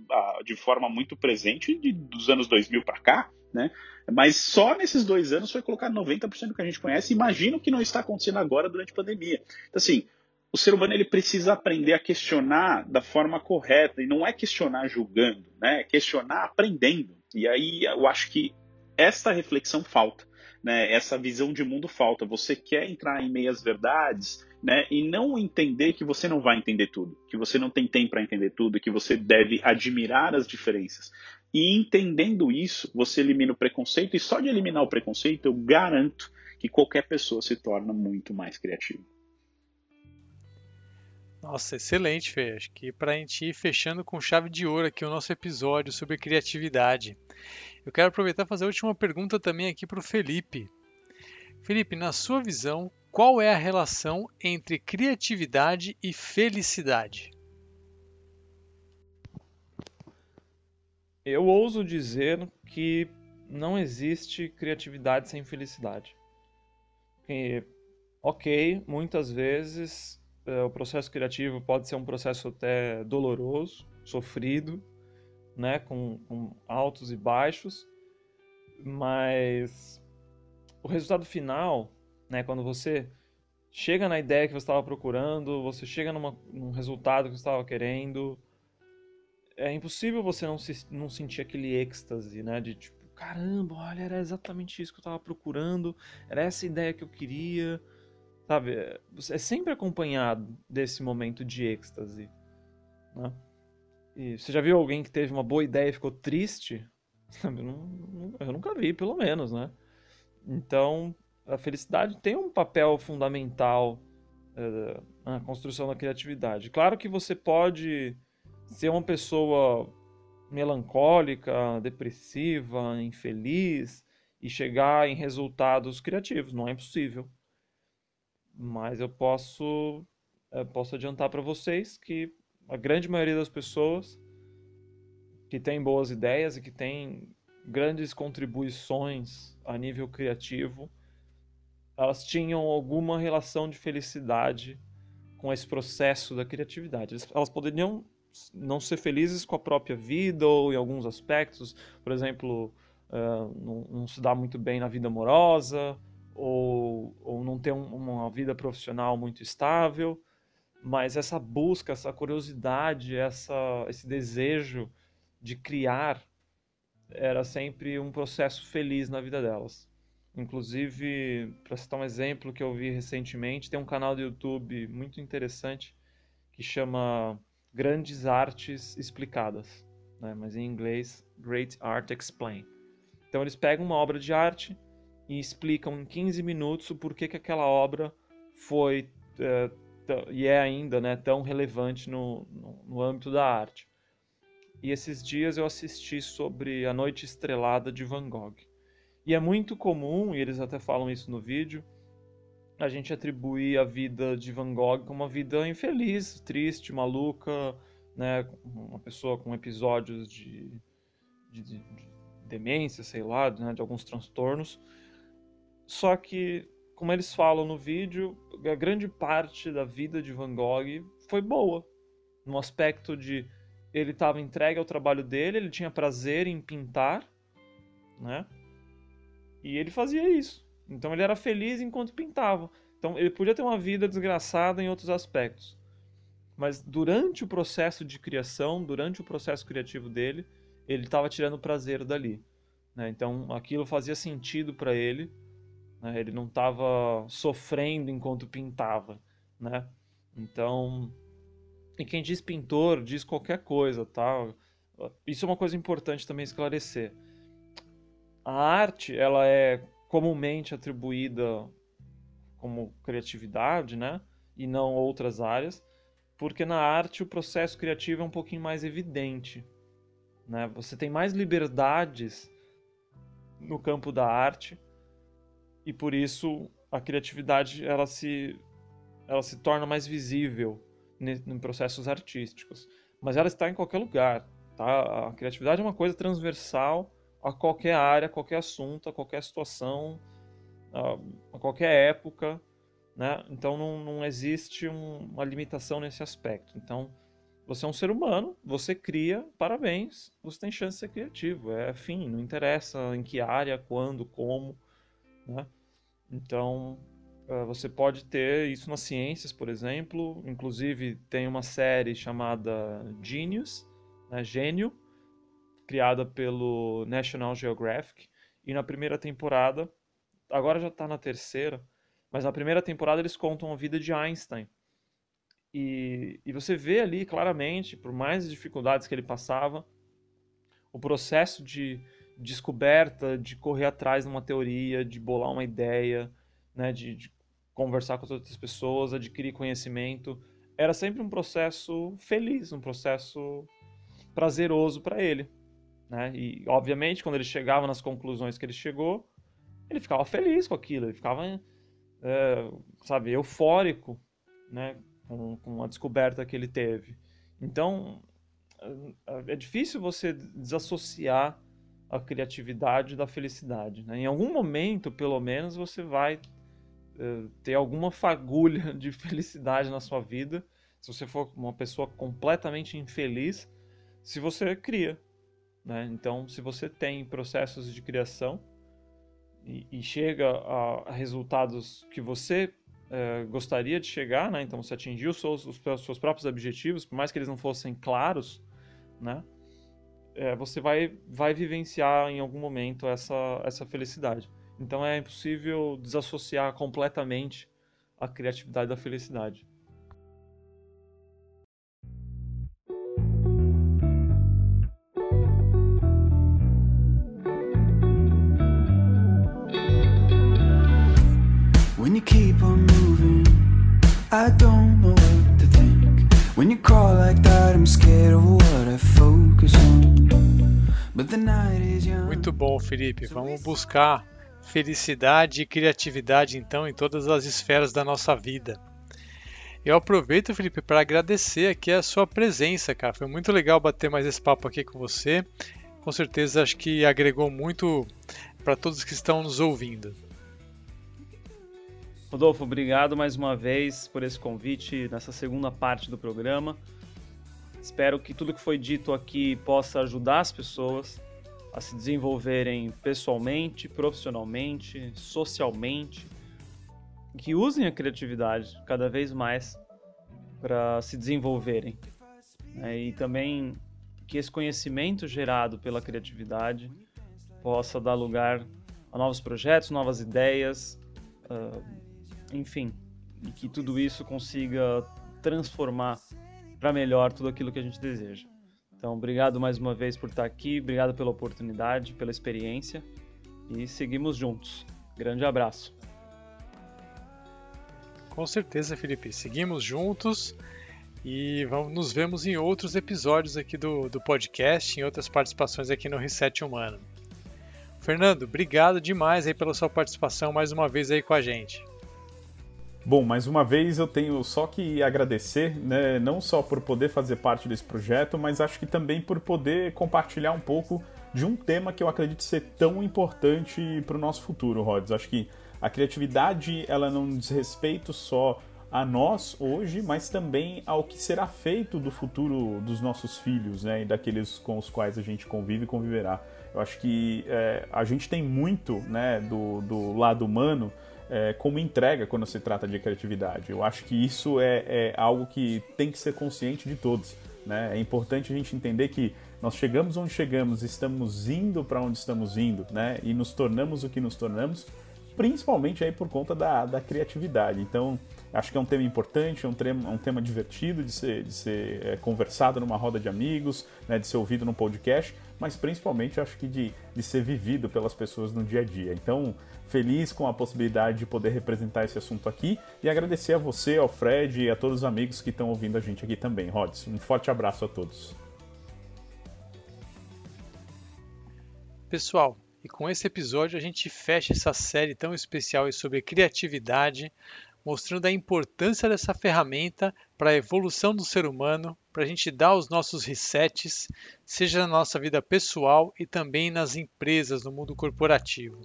de forma muito presente de, dos anos 2000 para cá, né? Mas só nesses dois anos foi colocar 90% do que a gente conhece. Imagina o que não está acontecendo agora durante a pandemia. Então, assim, o ser humano ele precisa aprender a questionar da forma correta. E não é questionar julgando, né? É questionar aprendendo. E aí eu acho que esta reflexão falta. Né? Essa visão de mundo falta. Você quer entrar em meias verdades né? E não entender que você não vai entender tudo, que você não tem tempo para entender tudo, que você deve admirar as diferenças. E entendendo isso, você elimina o preconceito, e só de eliminar o preconceito, eu garanto que qualquer pessoa se torna muito mais criativa. Nossa, excelente, Fê. Acho que para a gente ir fechando com chave de ouro aqui o nosso episódio sobre criatividade. Eu quero aproveitar e fazer a última pergunta também aqui para o Felipe. Felipe, na sua visão, qual é a relação entre criatividade e felicidade? Eu ouso dizer que não existe criatividade sem felicidade. E, ok, muitas vezes é, o processo criativo pode ser um processo até doloroso, sofrido, né, com, com altos e baixos, mas o resultado final, né, quando você chega na ideia que você estava procurando, você chega numa, num resultado que você estava querendo, é impossível você não, se, não sentir aquele êxtase, né, de tipo, caramba, olha, era exatamente isso que eu estava procurando, era essa ideia que eu queria, sabe? É, é sempre acompanhado desse momento de êxtase, né? E você já viu alguém que teve uma boa ideia e ficou triste? Eu, nunca vi, pelo menos, né? Então, a felicidade tem um papel fundamental uh, na construção da criatividade. Claro que você pode ser uma pessoa melancólica, depressiva, infeliz e chegar em resultados criativos, não é impossível. Mas eu posso, eu posso adiantar para vocês que a grande maioria das pessoas que tem boas ideias e que tem grandes contribuições a nível criativo, elas tinham alguma relação de felicidade com esse processo da criatividade. Elas poderiam não ser felizes com a própria vida ou em alguns aspectos, por exemplo, uh, não, se dar muito bem na vida amorosa ou, não ter um, uma vida profissional muito estável, mas essa busca, essa curiosidade, essa, esse desejo de criar era sempre um processo feliz na vida delas. Inclusive, para citar um exemplo que eu vi recentemente, tem um canal do YouTube muito interessante que chama Grandes Artes Explicadas, né? mas em inglês, Great Art Explained. Então eles pegam uma obra de arte e explicam em 15 minutos o porquê que aquela obra foi é, e é ainda né, tão relevante no, no, no âmbito da arte. E esses dias eu assisti sobre A Noite Estrelada de Van Gogh. E é muito comum, e eles até falam isso no vídeo, a gente atribuir a vida de Van Gogh como uma vida infeliz, triste, maluca, né, uma pessoa com episódios de, de, de, de demência, sei lá, né, de alguns transtornos. Só que, como eles falam no vídeo, a grande parte da vida de Van Gogh foi boa, no aspecto de ele estava entregue ao trabalho dele, ele tinha prazer em pintar, né? E ele fazia isso. Então ele era feliz enquanto pintava. Então ele podia ter uma vida desgraçada em outros aspectos. Mas durante o processo de criação, durante o processo criativo dele, ele estava tirando prazer dali. Né? Então aquilo fazia sentido para ele. Né? Ele não estava sofrendo enquanto pintava. Né? Então e quem diz pintor diz qualquer coisa, tá? Isso é uma coisa importante também esclarecer. A arte, ela é comumente atribuída como criatividade, né? E não outras áreas, porque na arte o processo criativo é um pouquinho mais evidente, né? Você tem mais liberdades no campo da arte e por isso a criatividade ela se ela se torna mais visível em processos artísticos. Mas ela está em qualquer lugar. Tá? A criatividade é uma coisa transversal a qualquer área, a qualquer assunto, a qualquer situação, a, qualquer época. Né? Então não, não existe um, uma limitação nesse aspecto. Então você é um ser humano, você cria, parabéns, você tem chance de ser criativo. É fim, não interessa em que área, quando, como. Né? Então ah, você pode ter isso nas ciências, por exemplo. Inclusive, tem uma série chamada Genius, né, Gênio, criada pelo National Geographic. E na primeira temporada, agora já está na terceira, mas na primeira temporada eles contam a vida de Einstein. E, e você vê ali claramente, por mais dificuldades que ele passava, o processo de descoberta, de correr atrás de uma teoria, de bolar uma ideia, né, de, de conversar com as outras pessoas, adquirir conhecimento. Era sempre um processo feliz, um processo prazeroso para ele. Né? E, obviamente, quando ele chegava nas conclusões que ele chegou, ele ficava feliz com aquilo, ele ficava, é, sabe, eufórico né? com, com a descoberta que ele teve. Então, é difícil você desassociar a criatividade da felicidade. Né? Em algum momento, pelo menos, você vai uh, ter alguma fagulha de felicidade na sua vida. Se você for uma pessoa completamente infeliz, se você cria. Né? Então, se você tem processos de criação e, e chega a, resultados que você uh, gostaria de chegar, né? então você atingiu os seus, os seus próprios objetivos, por mais que eles não fossem claros, né? É, você vai, vai vivenciar em algum momento essa, essa felicidade. Então é impossível desassociar completamente a criatividade da felicidade. When you keep on moving, I don't know what to think. When you crawl like that, I'm scared of what I on. Muito bom, Felipe. Vamos buscar felicidade e criatividade então em todas as esferas da nossa vida. Eu aproveito, Felipe, para agradecer aqui a sua presença, cara. Foi muito legal bater mais esse papo aqui com você. Com certeza acho que agregou muito para todos que estão nos ouvindo. Rodolfo, obrigado mais uma vez por esse convite nessa segunda parte do programa. Espero que tudo que foi dito aqui possa ajudar as pessoas a se desenvolverem pessoalmente, profissionalmente, socialmente, que usem a criatividade cada vez mais para se desenvolverem. Né? E também que esse conhecimento gerado pela criatividade possa dar lugar a novos projetos, novas ideias, uh, enfim, e que tudo isso consiga transformar para melhor tudo aquilo que a gente deseja. Então, obrigado mais uma vez por estar aqui, obrigado pela oportunidade, pela experiência e seguimos juntos. Grande abraço. Com certeza, Felipe. Seguimos juntos e vamos, nos vemos em outros episódios aqui do, do podcast, em outras participações aqui no Reset Humano. Fernando, obrigado demais aí pela sua participação mais uma vez aí com a gente. Bom, mais uma vez eu tenho só que agradecer, né, não só por poder fazer parte desse projeto, mas acho que também por poder compartilhar um pouco de um tema que eu acredito ser tão importante para o nosso futuro, Rods. Acho que a criatividade ela não diz respeito só a nós hoje, mas também ao que será feito do futuro dos nossos filhos, né, e daqueles com os quais a gente convive e conviverá. Eu acho que é, a gente tem muito, né, do, do lado humano é, como entrega quando se trata de criatividade. Eu acho que isso é, é algo que tem que ser consciente de todos. Né? É importante a gente entender que nós chegamos onde chegamos, estamos indo para onde estamos indo, né? E nos tornamos o que nos tornamos, principalmente aí por conta da, da criatividade. Então, acho que é um tema importante, é um tema, um tema divertido de ser, de ser é, conversado numa roda de amigos, né? de ser ouvido num podcast, mas principalmente acho que de, de ser vivido pelas pessoas no dia a dia. Então, feliz com a possibilidade de poder representar esse assunto aqui e agradecer a você, ao Fred e a todos os amigos que estão ouvindo a gente aqui também. Rods, um forte abraço a todos. Pessoal, e com esse episódio a gente fecha essa série tão especial sobre criatividade, mostrando a importância dessa ferramenta para a evolução do ser humano, para a gente dar os nossos resets, seja na nossa vida pessoal e também nas empresas, no mundo corporativo.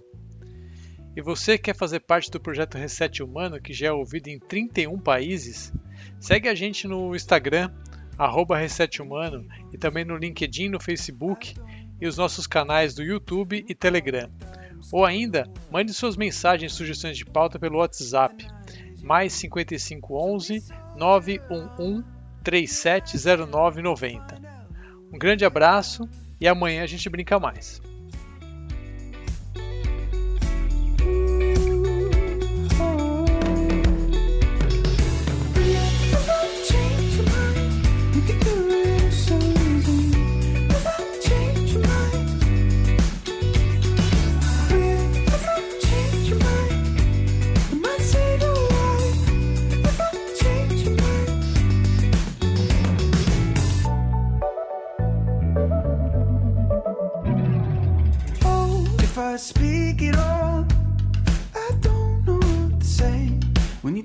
E você quer fazer parte do projeto Reset Humano, que já é ouvido em 31 países? Segue a gente no Instagram, arroba Reset Humano, e também no LinkedIn, no Facebook e os nossos canais do YouTube e Telegram. Ou ainda, mande suas mensagens e sugestões de pauta pelo WhatsApp mais 5511 911 370990. Um grande abraço e amanhã a gente brinca mais.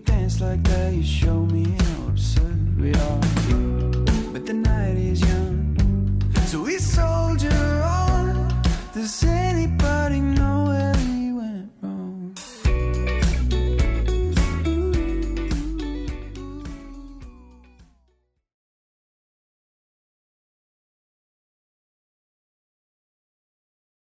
dance like that, you show me how absurd we are.